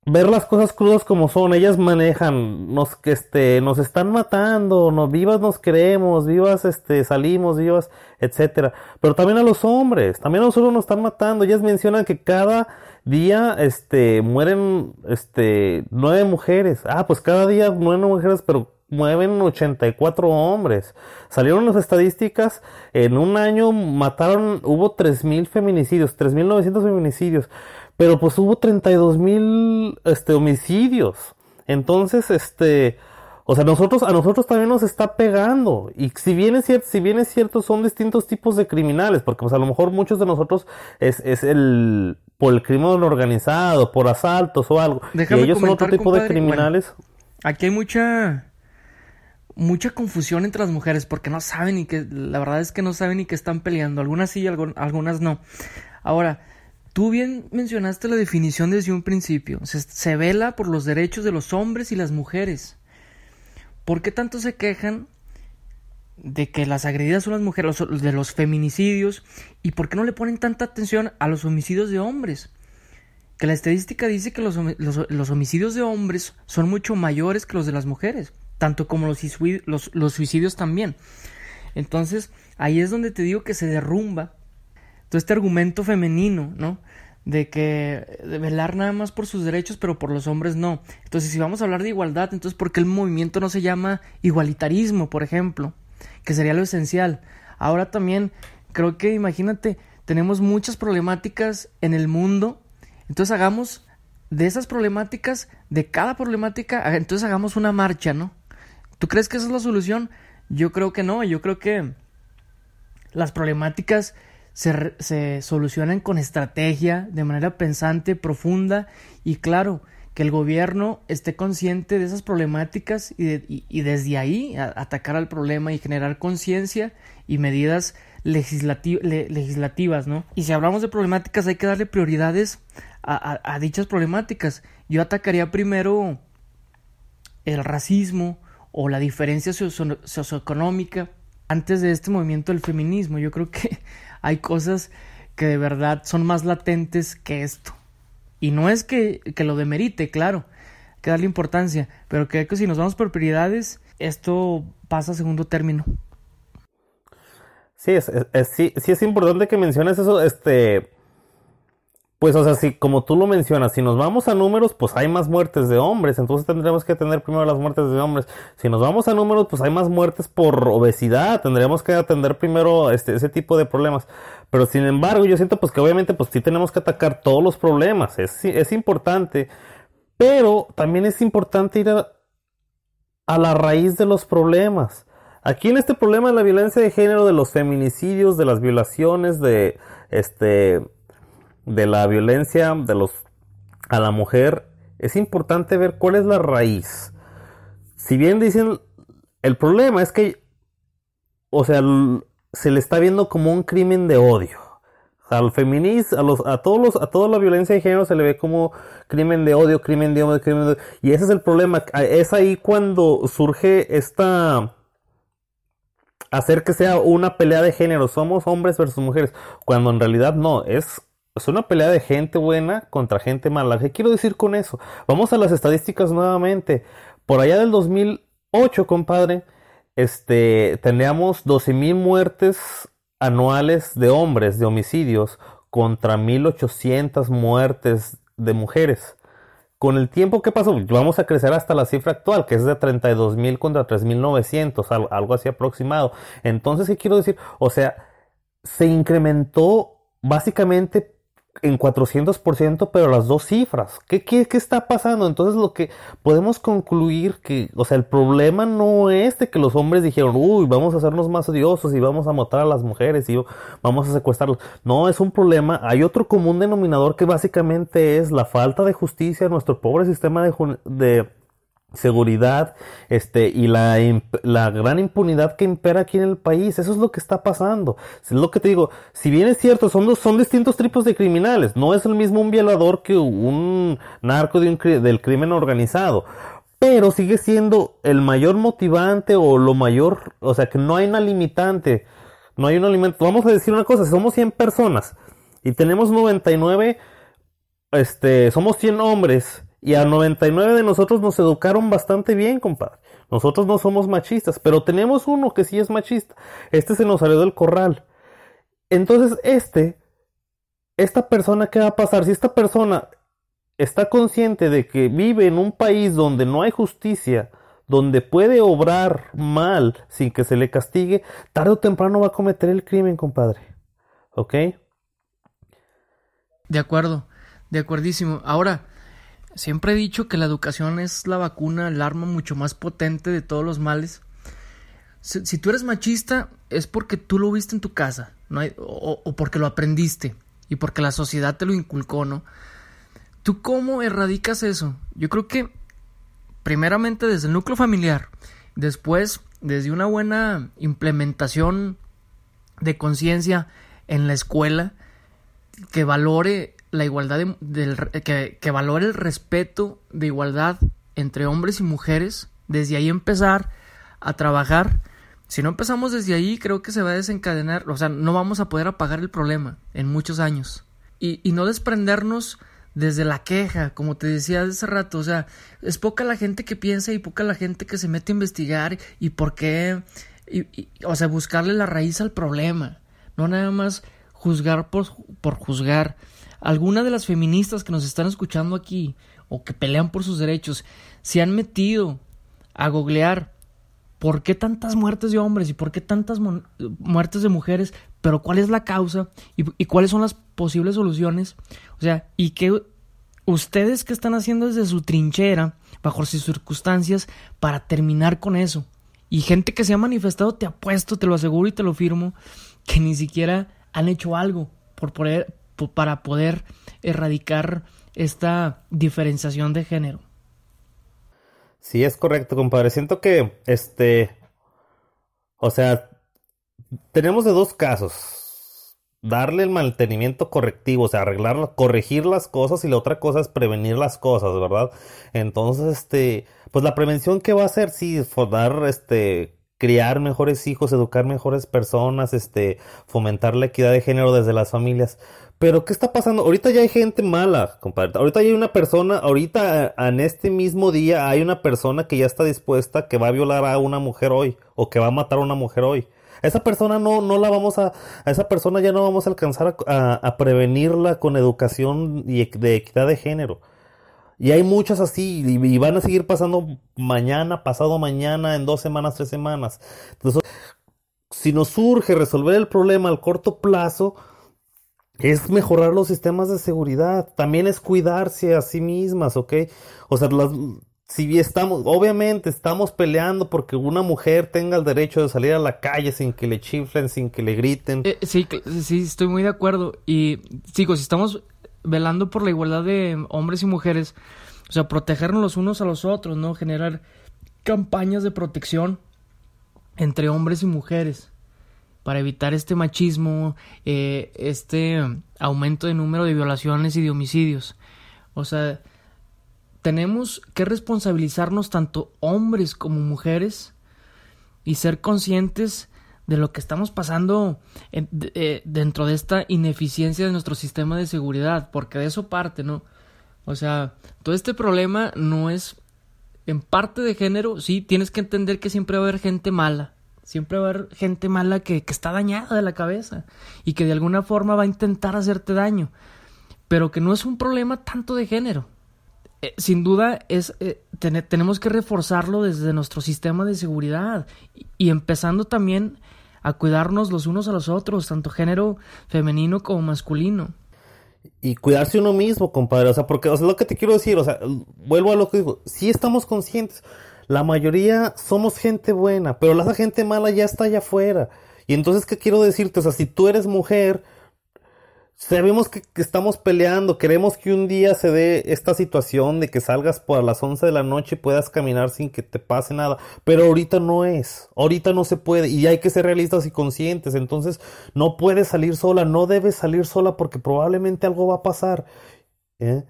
ver las cosas crudas como son, ellas manejan, nos este, nos están matando, nos vivas nos queremos, vivas este, salimos, vivas, etcétera. Pero también a los hombres, también a nosotros nos están matando. Ellas mencionan que cada día este mueren este nueve mujeres. Ah, pues cada día mueren mujeres, pero mueven 84 hombres. Salieron las estadísticas, en un año mataron, hubo 3.000 feminicidios, 3.900 feminicidios, pero pues hubo 32.000 este, homicidios. Entonces, este, o sea, nosotros, a nosotros también nos está pegando. Y si bien es cierto, si bien es cierto, son distintos tipos de criminales, porque pues a lo mejor muchos de nosotros es, es el, por el crimen organizado, por asaltos o algo. y ellos son otro tipo de criminales. aquí hay mucha mucha confusión entre las mujeres porque no saben y que la verdad es que no saben ni que están peleando. Algunas sí, algunas no. Ahora, tú bien mencionaste la definición desde un principio. Se, vela por los derechos de los hombres y las mujeres. ¿Por qué tanto se quejan de que las agredidas son las mujeres, de los feminicidios? ¿Y por qué no le ponen tanta atención a los homicidios de hombres? Que la estadística dice que los, los homicidios de hombres son mucho mayores que los de las mujeres tanto como los, los, suicidios también. Entonces, ahí es donde te digo que se derrumba todo este argumento femenino, ¿no? De que velar nada más por sus derechos, pero por los hombres no. Entonces, si vamos a hablar de igualdad, entonces, ¿por qué el movimiento no se llama igualitarismo, por ejemplo? Que sería lo esencial. Ahora también, creo que, imagínate, tenemos muchas problemáticas en el mundo. Entonces, hagamos de esas problemáticas, de cada problemática, entonces hagamos una marcha, ¿no? ¿Tú crees que esa es la solución? Yo creo que no, yo creo que las problemáticas se, solucionan con estrategia, de manera pensante, profunda y claro, que el gobierno esté consciente de esas problemáticas y, desde ahí atacar al problema y generar conciencia y medidas legislativas, ¿no? Y si hablamos de problemáticas hay que darle prioridades a dichas problemáticas. Yo atacaría primero el racismo, o la diferencia socioeconómica antes de este movimiento del feminismo. Yo creo que hay cosas que de verdad son más latentes que esto. Y no es que, que lo demerite, claro, hay que darle importancia, pero creo que si nos vamos por prioridades, esto pasa a segundo término. Sí, es, sí, sí es importante que menciones eso, este, pues, o sea, si como tú lo mencionas, si nos vamos a números, pues hay más muertes de hombres, entonces tendremos que atender primero las muertes de hombres. Si nos vamos a números, pues hay más muertes por obesidad, tendríamos que atender primero este, ese tipo de problemas. Pero sin embargo, yo siento pues que obviamente pues sí tenemos que atacar todos los problemas, es, es importante, pero también es importante ir a, a la raíz de los problemas. Aquí en este problema de la violencia de género, de los feminicidios, de las violaciones, de este de la violencia de los a la mujer, es importante ver cuál es la raíz. Si bien dicen, el problema es que, o sea, se le está viendo como un crimen de odio. Al feminismo, a, los, a, todos los, a toda la violencia de género se le ve como crimen de odio, crimen de odio, crimen de odio. Y ese es el problema. Es ahí cuando surge esta hacer que sea una pelea de género. Somos hombres versus mujeres. Cuando en realidad no. Es es una pelea de gente buena contra gente mala. ¿Qué quiero decir con eso? Vamos a las estadísticas nuevamente. Por allá del 2008, compadre, este, teníamos 12.000 muertes anuales de hombres, de homicidios, contra 1.800 muertes de mujeres. Con el tiempo que pasó, vamos a crecer hasta la cifra actual, que es de 32.000 contra 3.900, algo así aproximado. Entonces, ¿qué quiero decir? O sea, se incrementó básicamente en 400%, pero las dos cifras. ¿Qué, ¿Qué, qué, está pasando? Entonces lo que podemos concluir que, o sea, el problema no es de que los hombres dijeron, uy, vamos a hacernos más odiosos y vamos a matar a las mujeres y vamos a secuestrarlos. No, es un problema. Hay otro común denominador que básicamente es la falta de justicia en nuestro pobre sistema de, de seguridad este y la, la gran impunidad que impera aquí en el país. Eso es lo que está pasando. Es lo que te digo si bien es cierto son dos, son distintos tipos de criminales. No es el mismo un violador que un narco de un, del crimen organizado. Pero sigue siendo el mayor motivante o lo mayor o sea que no hay una limitante. No hay un alimento. Vamos a decir una cosa somos 100 personas y tenemos 99 este somos 100 hombres y a 99 de nosotros nos educaron bastante bien, compadre. Nosotros no somos machistas, pero tenemos uno que sí es machista. Este se nos salió del corral. Entonces, este, esta persona, ¿qué va a pasar? Si esta persona está consciente de que vive en un país donde no hay justicia, donde puede obrar mal sin que se le castigue, tarde o temprano va a cometer el crimen, compadre. ¿Ok? De acuerdo, de acuerdísimo. Ahora, Siempre he dicho que la educación es la vacuna, el arma mucho más potente de todos los males. Si, tú eres machista es porque tú lo viste en tu casa ¿no? o, o, porque lo aprendiste y porque la sociedad te lo inculcó, ¿no? ¿Tú cómo erradicas eso? Yo creo que primeramente desde el núcleo familiar, después desde una buena implementación de conciencia en la escuela que valore la igualdad del, que, que valore el respeto de igualdad entre hombres y mujeres, desde ahí empezar a trabajar. Si no empezamos desde ahí, creo que se va a desencadenar, o sea, no vamos a poder apagar el problema en muchos años. Y, y no desprendernos desde la queja, como te decía hace rato, o sea, es poca la gente que piensa y poca la gente que se mete a investigar y por qué, y, o sea, buscarle la raíz al problema, no nada más juzgar por, por juzgar alguna de las feministas que nos están escuchando aquí o que pelean por sus derechos se han metido a googlear por qué tantas muertes de hombres y por qué tantas muertes de mujeres, pero cuál es la causa y, y, cuáles son las posibles soluciones. O sea, y que ustedes que están haciendo desde su trinchera, bajo sus circunstancias, para terminar con eso. Y gente que se ha manifestado, te apuesto, te lo aseguro y te lo firmo, que ni siquiera han hecho algo por, poder, para poder erradicar esta diferenciación de género. Sí, es correcto, compadre. Siento que, este, o sea, tenemos de dos casos. Darle el mantenimiento correctivo, o sea, arreglar, corregir las cosas y la otra cosa es prevenir las cosas, ¿verdad? Entonces, este, pues la prevención que va a hacer, sí, dar, este, criar mejores hijos, educar mejores personas, este, fomentar la equidad de género desde las familias. Pero, ¿qué está pasando? Ahorita ya hay gente mala, compadre. Ahorita hay una persona, ahorita en este mismo día hay una persona que ya está dispuesta que va a violar a una mujer hoy o que va a matar a una mujer hoy. Esa persona no, no la vamos a, a esa persona ya no vamos a alcanzar a, a prevenirla con educación y de equidad de género. Y hay muchas así, y, van a seguir pasando mañana, pasado mañana, en dos semanas, tres semanas. Entonces, si nos surge resolver el problema al corto plazo, es mejorar los sistemas de seguridad. También es cuidarse a sí mismas, ¿ok? O sea, las, si estamos, obviamente estamos peleando porque una mujer tenga el derecho de salir a la calle sin que le chiflen, sin que le griten. Eh, sí, sí, estoy muy de acuerdo. Y sigo, si estamos velando por la igualdad de hombres y mujeres, o sea, protegernos los unos a los otros, ¿no? Generar campañas de protección entre hombres y mujeres para evitar este machismo, eh, este aumento de número de violaciones y de homicidios. O sea, tenemos que responsabilizarnos tanto hombres como mujeres y ser conscientes de lo que estamos pasando eh, dentro de esta ineficiencia de nuestro sistema de seguridad, porque de eso parte, ¿no? O sea, todo este problema no es en parte de género, sí, tienes que entender que siempre va a haber gente mala, siempre va a haber gente mala que, que está dañada de la cabeza y que de alguna forma va a intentar hacerte daño, pero que no es un problema tanto de género. Eh, sin duda es eh, tenemos que reforzarlo desde nuestro sistema de seguridad y empezando también a cuidarnos los unos a los otros, tanto género femenino como masculino. Y cuidarse uno mismo, compadre. O sea, porque, o sea, lo que te quiero decir, o sea, vuelvo a lo que digo, si estamos conscientes, la mayoría somos gente buena, pero la gente mala ya está allá afuera. Y entonces, ¿qué quiero decirte? O sea, si tú eres mujer, sabemos que, estamos peleando, queremos que un día se dé esta situación de que salgas por las 11 de la noche y puedas caminar sin que te pase nada, pero ahorita no es, ahorita no se puede y hay que ser realistas y conscientes, entonces no puedes salir sola, no debes salir sola porque probablemente algo va a pasar. ¿eh?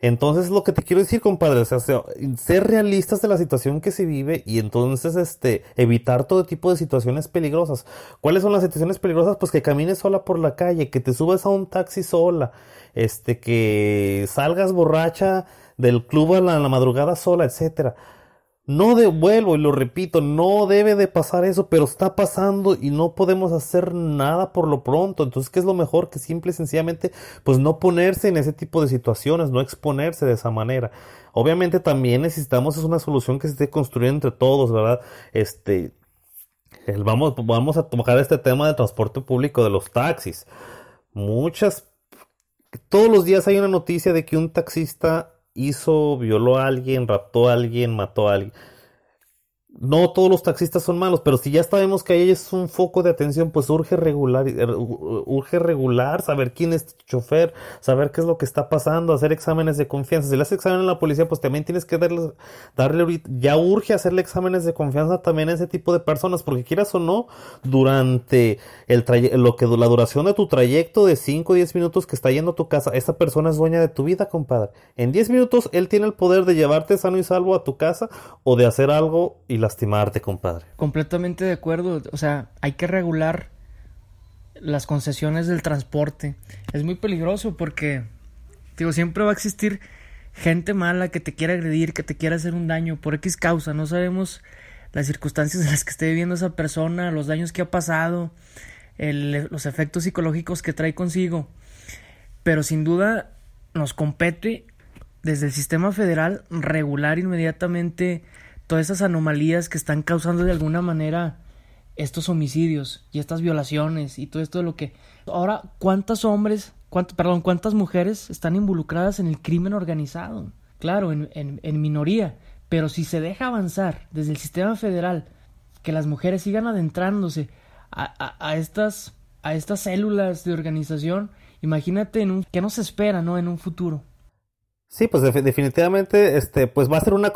Entonces lo que te quiero decir, compadre, o sea, ser realistas de la situación que se vive y entonces este evitar todo tipo de situaciones peligrosas. ¿Cuáles son las situaciones peligrosas? Pues que camines sola por la calle, que te subas a un taxi sola, este que salgas borracha del club a la, a la madrugada sola, etcétera. No devuelvo y lo repito, no debe de pasar eso, pero está pasando y no podemos hacer nada por lo pronto. Entonces, ¿qué es lo mejor? Que simple y sencillamente, pues no ponerse en ese tipo de situaciones, no exponerse de esa manera. Obviamente también necesitamos es una solución que se esté construyendo entre todos, ¿verdad? Este, vamos, vamos a tocar este tema del transporte público de los taxis. Muchas, todos los días hay una noticia de que un taxista hizo, violó a alguien, raptó a alguien, mató a alguien no todos los taxistas son malos, pero si ya sabemos que ahí es un foco de atención, pues urge regular, er, urge regular, saber quién es tu chofer, saber qué es lo que está pasando, hacer exámenes de confianza. Si le haces examen a la policía, pues también tienes que darle, darle ya urge hacerle exámenes de confianza también a ese tipo de personas, porque quieras o no, durante el lo que la duración de tu trayecto de 5 o 10 minutos que está yendo a tu casa, esa persona es dueña de tu vida, compadre. En 10 minutos él tiene el poder de llevarte sano y salvo a tu casa o de hacer algo y lastimarte, compadre. Completamente de acuerdo. O sea, hay que regular las concesiones del transporte. Es muy peligroso porque, digo, siempre va a existir gente mala que te quiera agredir, que te quiera hacer un daño por X causa. No sabemos las circunstancias en las que esté viviendo esa persona, los daños que ha pasado, los efectos psicológicos que trae consigo. Pero sin duda nos compete desde el sistema federal regular inmediatamente todas esas anomalías que están causando de alguna manera estos homicidios y estas violaciones y todo esto de lo que ahora cuántos hombres perdón cuántas mujeres están involucradas en el crimen organizado claro en, en, minoría pero si se deja avanzar desde el sistema federal que las mujeres sigan adentrándose a, a, estas a estas células de organización imagínate en un qué nos espera no en un futuro Sí, pues definitivamente, este, pues va a ser una,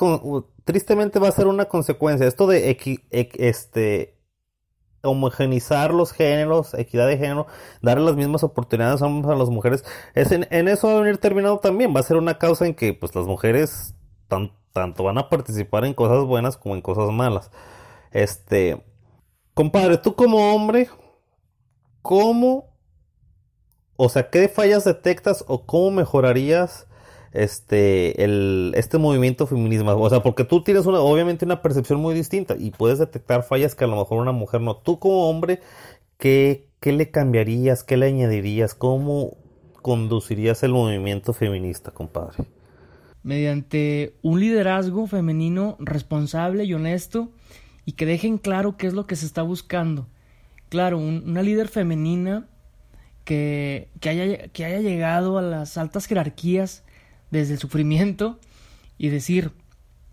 tristemente va a ser una consecuencia. Esto de este, homogenizar los géneros, equidad de género, darle las mismas oportunidades a las mujeres, es en, eso va a venir terminado también. Va a ser una causa en que, pues, las mujeres tanto van a participar en cosas buenas como en cosas malas. Este, compadre, tú como hombre, ¿cómo, o sea, qué fallas detectas o cómo mejorarías? Este, el, este movimiento feminismo. O sea, porque tú tienes una, obviamente una percepción muy distinta y puedes detectar fallas que a lo mejor una mujer no. Tú como hombre, ¿qué, qué le cambiarías? ¿Qué le añadirías? ¿Cómo conducirías el movimiento feminista, compadre? Mediante un liderazgo femenino responsable y honesto y que dejen claro qué es lo que se está buscando. Claro, una líder femenina que, que, haya, que haya llegado a las altas jerarquías desde el sufrimiento y decir,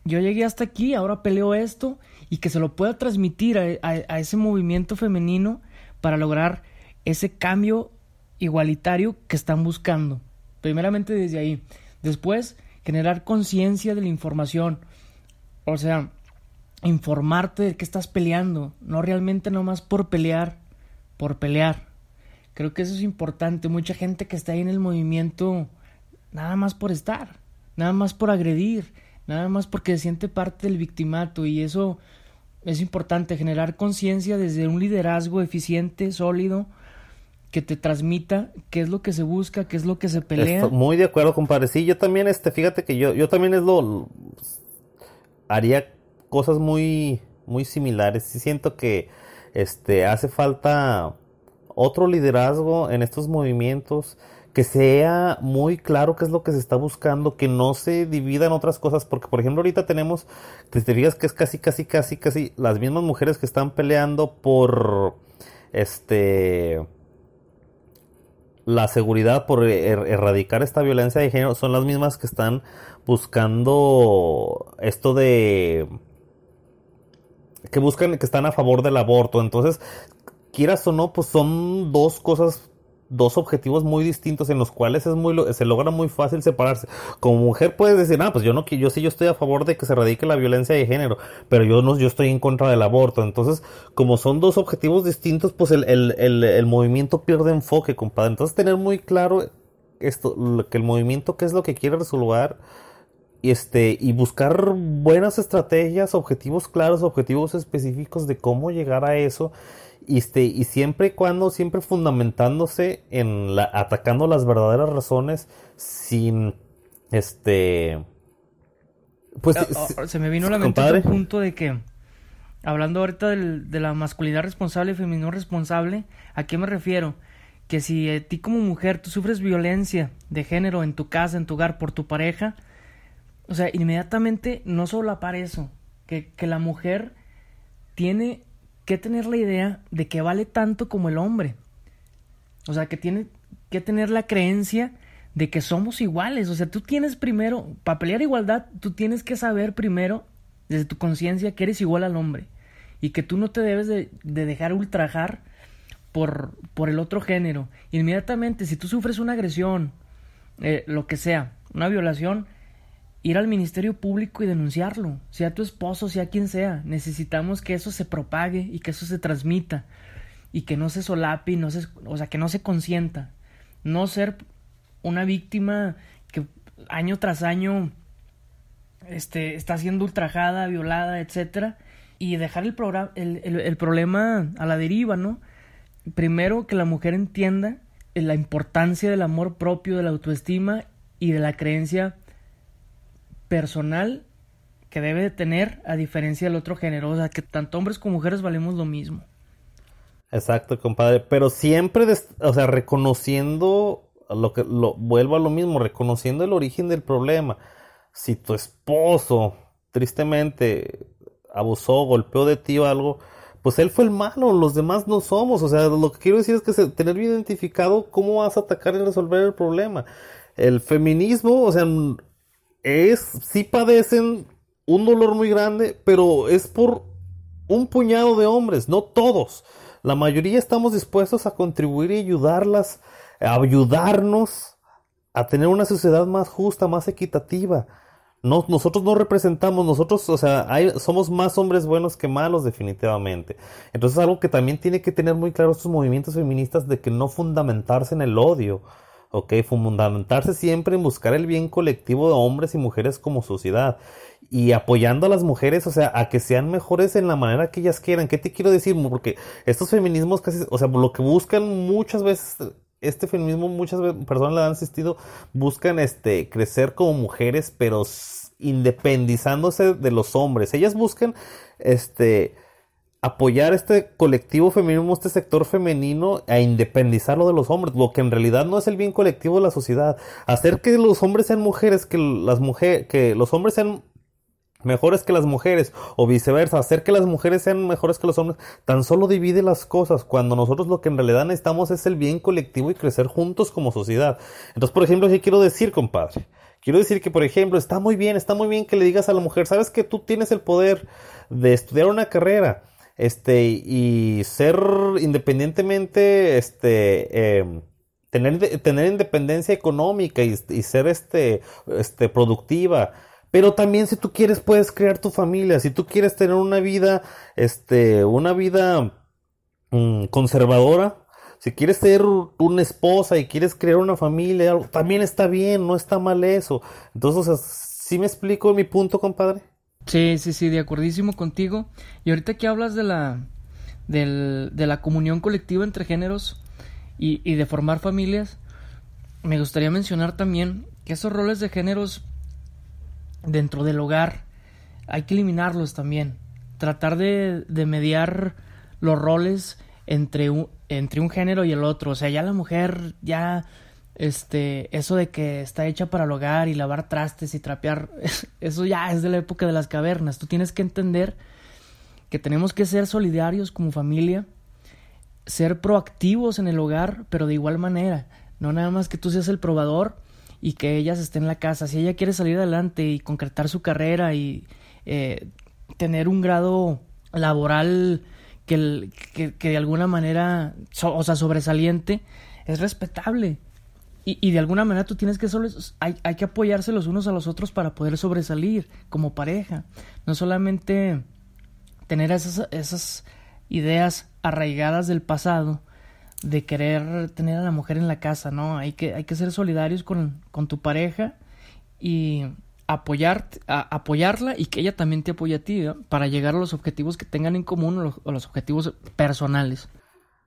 yo llegué hasta aquí, ahora peleo esto y que se lo pueda transmitir a, ese movimiento femenino para lograr ese cambio igualitario que están buscando. Primeramente desde ahí. Después, generar conciencia de la información. O sea, informarte de qué estás peleando, no realmente nomás por pelear, por pelear. Creo que eso es importante. Mucha gente que está ahí en el movimiento nada más por estar, nada más por agredir, nada más porque se siente parte del victimato y eso es importante, generar conciencia desde un liderazgo eficiente, sólido, que te transmita qué es lo que se busca, qué es lo que se pelea. muy de acuerdo, compadre. Sí, yo también, este, fíjate que yo, yo también es lo, haría cosas muy, muy similares. Sí siento que, este, hace falta otro liderazgo en estos movimientos que sea muy claro qué es lo que se está buscando, que no se divida en otras cosas, porque por ejemplo ahorita tenemos, te digas que es casi, casi, casi, casi las mismas mujeres que están peleando por este la seguridad por er, erradicar esta violencia de género son las mismas que están buscando esto de que buscan que están a favor del aborto. Entonces quieras o no pues son dos cosas dos objetivos muy distintos en los cuales es muy se logra muy fácil separarse. Como mujer puedes decir, ah, pues yo no yo sí yo estoy a favor de que se radique la violencia de género, pero yo no yo estoy en contra del aborto. Entonces, como son dos objetivos distintos, pues el, el, el, el movimiento pierde enfoque, compadre. Entonces, tener muy claro esto que el movimiento qué es lo que quiere resolver y este y buscar buenas estrategias, objetivos claros, objetivos específicos de cómo llegar a eso y, este, y siempre y cuando, siempre fundamentándose en la, atacando las verdaderas razones sin, este, pues... Ah, ah, se me vino a la mente el punto de que, hablando ahorita de la masculinidad responsable y femenino responsable, ¿a qué me refiero? Que si a ti como mujer tú sufres violencia de género en tu casa, en tu hogar, por tu pareja, o sea, inmediatamente no solo para eso, que, que la mujer tiene que tener la idea de que vale tanto como el hombre. O sea, que tiene que tener la creencia de que somos iguales. O sea, tú tienes primero, para pelear igualdad, tú tienes que saber primero, desde tu conciencia, que eres igual al hombre. Y que tú no te debes de, dejar ultrajar por, por, el otro género. Inmediatamente, si tú sufres una agresión, eh, lo que sea, una violación, ir al Ministerio Público y denunciarlo, sea tu esposo, sea quien sea. Necesitamos que eso se propague y que eso se transmita y que no se solape y no se, o sea, que no se consienta. No ser una víctima que año tras año este, está siendo ultrajada, violada, etcétera, y dejar el, el, el problema a la deriva, ¿no? Primero que la mujer entienda la importancia del amor propio, de la autoestima y de la creencia personal que debe de tener a diferencia del otro género, o sea, que tanto hombres como mujeres valemos lo mismo. Exacto, compadre, pero siempre, o sea, reconociendo lo que lo vuelvo a lo mismo, reconociendo el origen del problema. Si tu esposo tristemente abusó, golpeó de ti o algo, pues él fue el malo, los demás no somos. O sea, lo que quiero decir es que tener bien identificado cómo vas a atacar y resolver el problema. El feminismo, o sea, es, sí padecen un dolor muy grande, pero es por un puñado de hombres, no todos. La mayoría estamos dispuestos a contribuir y ayudarlas, a ayudarnos a tener una sociedad más justa, más equitativa. No, nosotros no representamos, nosotros, o sea, somos más hombres buenos que malos definitivamente. Entonces algo que también tiene que tener muy claro estos movimientos feministas de que no fundamentarse en el odio, ¿ok? Fundamentarse siempre en buscar el bien colectivo de hombres y mujeres como sociedad y apoyando a las mujeres, o sea, a que sean mejores en la manera que ellas quieran. ¿Qué te quiero decir? Porque estos feminismos casi, o sea, lo que buscan muchas veces, este feminismo muchas veces, personas le han insistido, buscan este, crecer como mujeres, pero independizándose de los hombres. Ellas buscan, este, apoyar este colectivo femenino, este sector femenino, a independizarlo de los hombres, lo que en realidad no es el bien colectivo de la sociedad. Hacer que los hombres sean mujeres, que las mujeres, que los hombres sean mejores que las mujeres o viceversa, hacer que las mujeres sean mejores que los hombres, tan solo divide las cosas cuando nosotros lo que en realidad necesitamos es el bien colectivo y crecer juntos como sociedad. Entonces, por ejemplo, ¿qué quiero decir, compadre? Quiero decir que, por ejemplo, está muy bien, está muy bien que le digas a la mujer, sabes que tú tienes el poder de estudiar una carrera, este, y ser independientemente, este, em, tener, tener independencia económica y, ser, este, este, productiva. Pero también si tú quieres puedes crear tu familia, si tú quieres tener una vida, este, una vida mm, conservadora, si quieres ser una esposa y quieres crear una familia, también está bien, no está mal eso. Entonces, ¿sí me explico mi punto, compadre? Sí, sí, sí, de acordísimo contigo. Y ahorita que hablas de la, de la comunión colectiva entre géneros y, y de formar familias, me gustaría mencionar también que esos roles de géneros dentro del hogar hay que eliminarlos también. Tratar de, de mediar los roles entre un, entre un género y el otro. O sea, ya la mujer ya este, eso de que está hecha para el hogar y lavar trastes y trapear, eso ya es de la época de las cavernas. Tú tienes que entender que tenemos que ser solidarios como familia, ser proactivos en el hogar, pero de igual manera. No nada más que tú seas el probador y que ella esté en la casa. Si ella quiere salir adelante y concretar su carrera y eh, tener un grado laboral que, que, que de alguna manera, o sea, sobresaliente, es respetable. Y, de alguna manera tú tienes que solo, hay, hay, que apoyarse los unos a los otros para poder sobresalir como pareja. No solamente tener esas, esas ideas arraigadas del pasado de querer tener a la mujer en la casa, ¿no? Hay que, hay que ser solidarios con, con tu pareja y apoyar, a, apoyarla y que ella también te apoye a ti para llegar a los objetivos que tengan en común los, o los objetivos personales.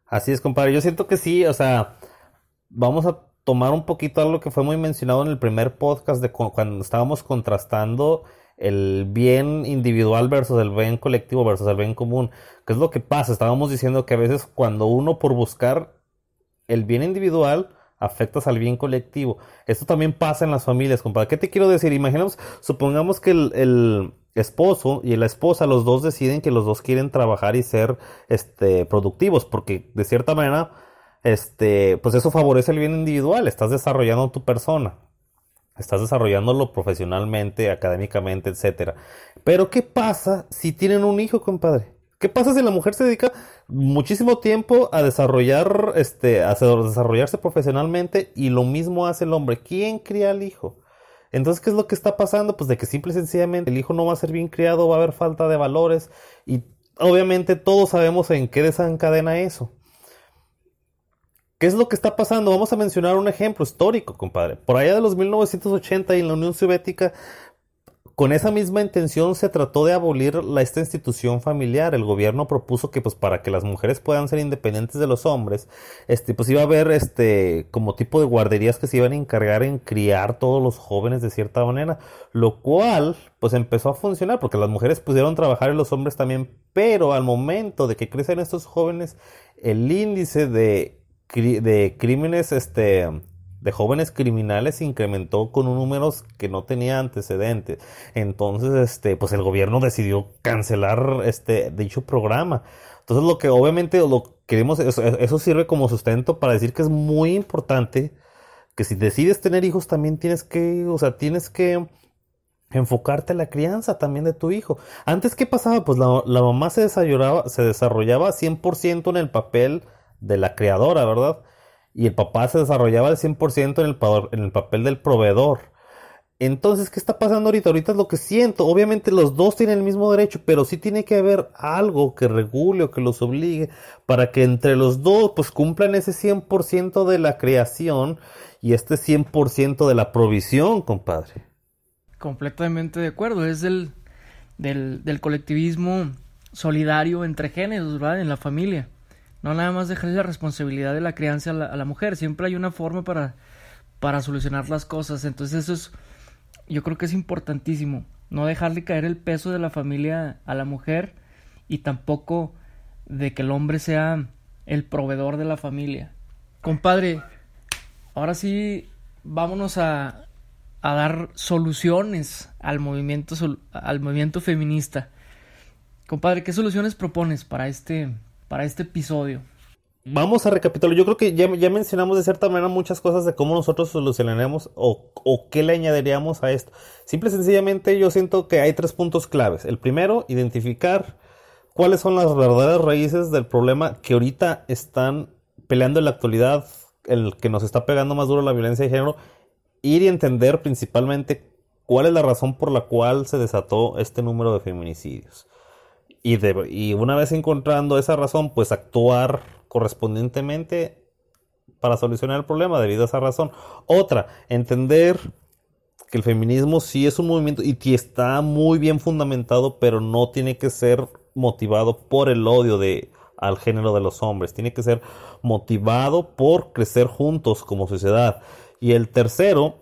Así es, compadre. Yo siento que sí, o sea, vamos a tomar un poquito algo que fue muy mencionado en el primer podcast de cuando estábamos contrastando el bien individual versus el bien colectivo versus el bien común. ¿Qué es lo que pasa? Estábamos diciendo que a veces cuando uno por buscar el bien individual afectas al bien colectivo. Esto también pasa en las familias, compadre. ¿Qué te quiero decir? Imaginemos, supongamos que el, el, esposo y la esposa, los dos deciden que los dos quieren trabajar y ser este, productivos, porque de cierta manera, este, pues eso favorece el bien individual. Estás desarrollando tu persona. Estás desarrollándolo profesionalmente, académicamente, etcétera. Pero ¿qué pasa si tienen un hijo, compadre? ¿Qué pasa si la mujer se dedica muchísimo tiempo a desarrollar, este, a desarrollarse profesionalmente y lo mismo hace el hombre? ¿Quién cría al hijo? Entonces, ¿qué es lo que está pasando? Pues de que simple y sencillamente el hijo no va a ser bien criado, va a haber falta de valores y obviamente todos sabemos en qué desencadena eso. ¿Qué es lo que está pasando? Vamos a mencionar un ejemplo histórico, compadre. Por allá de los 1980 y en la Unión Soviética con esa misma intención se trató de abolir esta institución familiar. El gobierno propuso que pues para que las mujeres puedan ser independientes de los hombres, este pues iba a haber este como tipo de guarderías que se iban a encargar en criar todos los jóvenes de cierta manera, lo cual pues empezó a funcionar porque las mujeres pudieron trabajar y los hombres también, pero al momento de que crecen estos jóvenes el índice de de crímenes este de jóvenes criminales incrementó con un número que no tenía antecedentes. Entonces, este, pues el gobierno decidió cancelar este dicho programa. Entonces, lo que obviamente lo queremos, eso, eso sirve como sustento para decir que es muy importante que si decides tener hijos también tienes que, o sea, tienes que enfocarte en la crianza también de tu hijo. Antes, ¿qué pasaba? Pues la, mamá se se desarrollaba 100% en el papel de la criadora, ¿verdad? y el papá se desarrollaba al 100% en el, en el papel del proveedor. Entonces, ¿qué está pasando ahorita? Ahorita es lo que siento. Obviamente los dos tienen el mismo derecho, pero sí tiene que haber algo que regule o que los obligue para que entre los dos pues cumplan ese 100% de la creación y este 100% de la provisión, compadre. Completamente de acuerdo. Es del, del, del colectivismo solidario entre géneros, ¿verdad? En la familia. No nada más dejarle la responsabilidad de la crianza a la, mujer. Siempre hay una forma para, para solucionar las cosas. Entonces eso es, yo creo que es importantísimo. No dejarle caer el peso de la familia a la mujer y tampoco de que el hombre sea el proveedor de la familia. Compadre, ahora sí vámonos a, a dar soluciones al movimiento, al movimiento feminista. Compadre, ¿qué soluciones propones para este para este episodio? Vamos a recapitular. Yo creo que ya, mencionamos de cierta manera muchas cosas de cómo nosotros solucionaremos o, o qué le añadiríamos a esto. Simple y sencillamente yo siento que hay tres puntos claves. El primero, identificar cuáles son las verdaderas raíces del problema que ahorita están peleando en la actualidad, el que nos está pegando más duro la violencia de género, ir y entender principalmente cuál es la razón por la cual se desató este número de feminicidios. Y, y una vez encontrando esa razón, pues actuar correspondientemente para solucionar el problema debido a esa razón. Otra, entender que el feminismo sí es un movimiento y está muy bien fundamentado, pero no tiene que ser motivado por el odio de al género de los hombres, tiene que ser motivado por crecer juntos como sociedad. Y el tercero,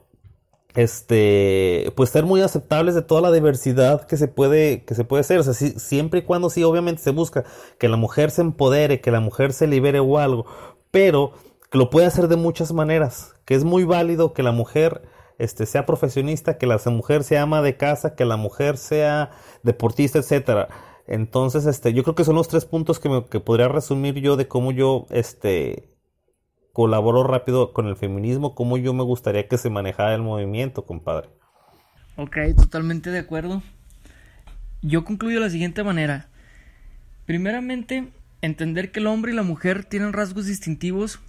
este, pues ser muy aceptables de toda la diversidad que se puede, que se puede hacer. O sea, siempre y cuando sí, obviamente se busca que la mujer se empodere, que la mujer se libere o algo, pero que lo puede hacer de muchas maneras, que es muy válido que la mujer este, sea profesionista, que la mujer sea ama de casa, que la mujer sea deportista, etcétera. Entonces, este, yo creo que son los tres puntos que, que podría resumir yo de cómo yo, este, colaboro rápido con el feminismo, como yo me gustaría que se manejara el movimiento, compadre. Ok, totalmente de acuerdo. Yo concluyo de la siguiente manera. Primeramente, entender que el hombre y la mujer tienen rasgos distintivos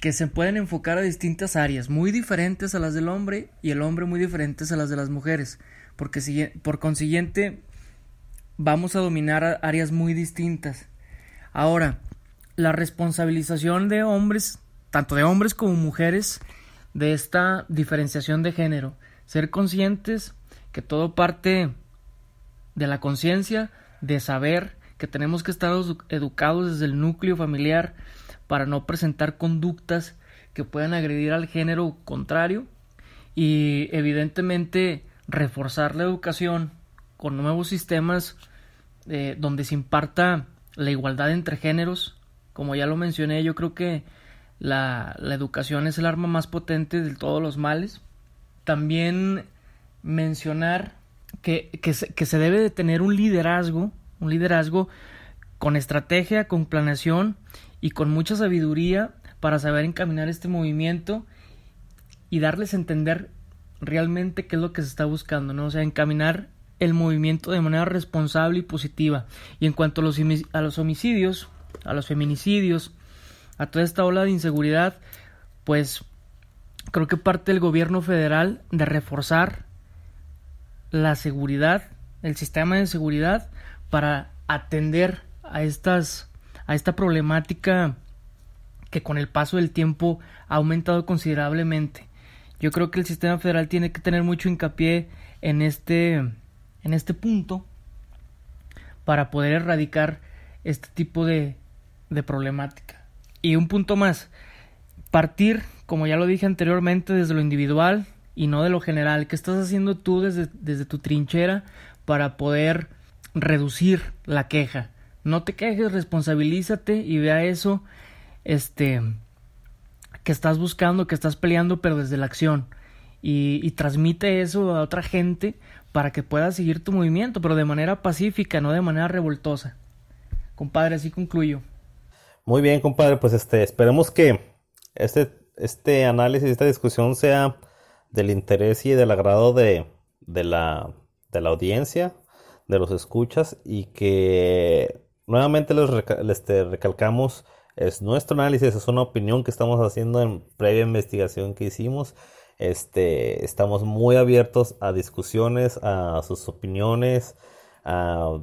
que se pueden enfocar a distintas áreas, muy diferentes a las del hombre y el hombre muy diferentes a las de las mujeres, porque por consiguiente vamos a dominar áreas muy distintas. Ahora, la responsabilización de hombres, tanto de hombres como mujeres, de esta diferenciación de género, ser conscientes que todo parte de la conciencia, de saber que tenemos que estar educados desde el núcleo familiar para no presentar conductas que puedan agredir al género contrario y evidentemente reforzar la educación con nuevos sistemas eh, donde se imparta la igualdad entre géneros. Como ya lo mencioné, yo creo que la, la educación es el arma más potente de todos los males. También mencionar que, que, se, que se debe de tener un liderazgo, un liderazgo con estrategia, con planeación y con mucha sabiduría para saber encaminar este movimiento y darles a entender realmente qué es lo que se está buscando, ¿no? O sea, encaminar el movimiento de manera responsable y positiva. Y en cuanto a los, a los homicidios, a los feminicidios, a toda esta ola de inseguridad, pues creo que parte del gobierno federal de reforzar la seguridad, el sistema de seguridad para atender a estas a esta problemática que con el paso del tiempo ha aumentado considerablemente. Yo creo que el sistema federal tiene que tener mucho hincapié en este en este punto para poder erradicar este tipo de, de problemática. Y un punto más, partir, como ya lo dije anteriormente, desde lo individual y no de lo general. ¿Qué estás haciendo tú desde, desde tu trinchera para poder reducir la queja? No te quejes, responsabilízate y vea eso, este, que estás buscando, que estás peleando, pero desde la acción. Y, y transmite eso a otra gente para que puedas seguir tu movimiento, pero de manera pacífica, no de manera revoltosa. Compadre, así concluyo. Muy bien, compadre, pues este, esperemos que este, este análisis, esta discusión sea del interés y del agrado de, de, la, de la audiencia, de los escuchas y que nuevamente les, este, recalcamos, es nuestro análisis, es una opinión que estamos haciendo en previa investigación que hicimos. Este, estamos muy abiertos a discusiones, a sus opiniones, a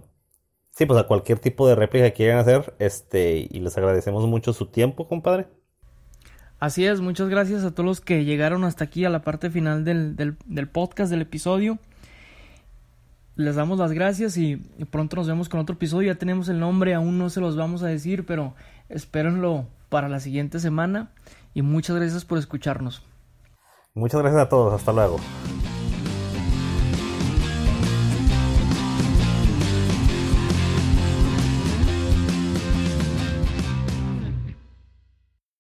sí, pues a cualquier tipo de réplica que quieran hacer, este, y les agradecemos mucho su tiempo, compadre. Así es, muchas gracias a todos los que llegaron hasta aquí a la parte final del, del, podcast, del episodio. Les damos las gracias y, pronto nos vemos con otro episodio. Ya tenemos el nombre, aún no se los vamos a decir, pero espérenlo para la siguiente semana. Y muchas gracias por escucharnos. Muchas gracias a todos, hasta luego.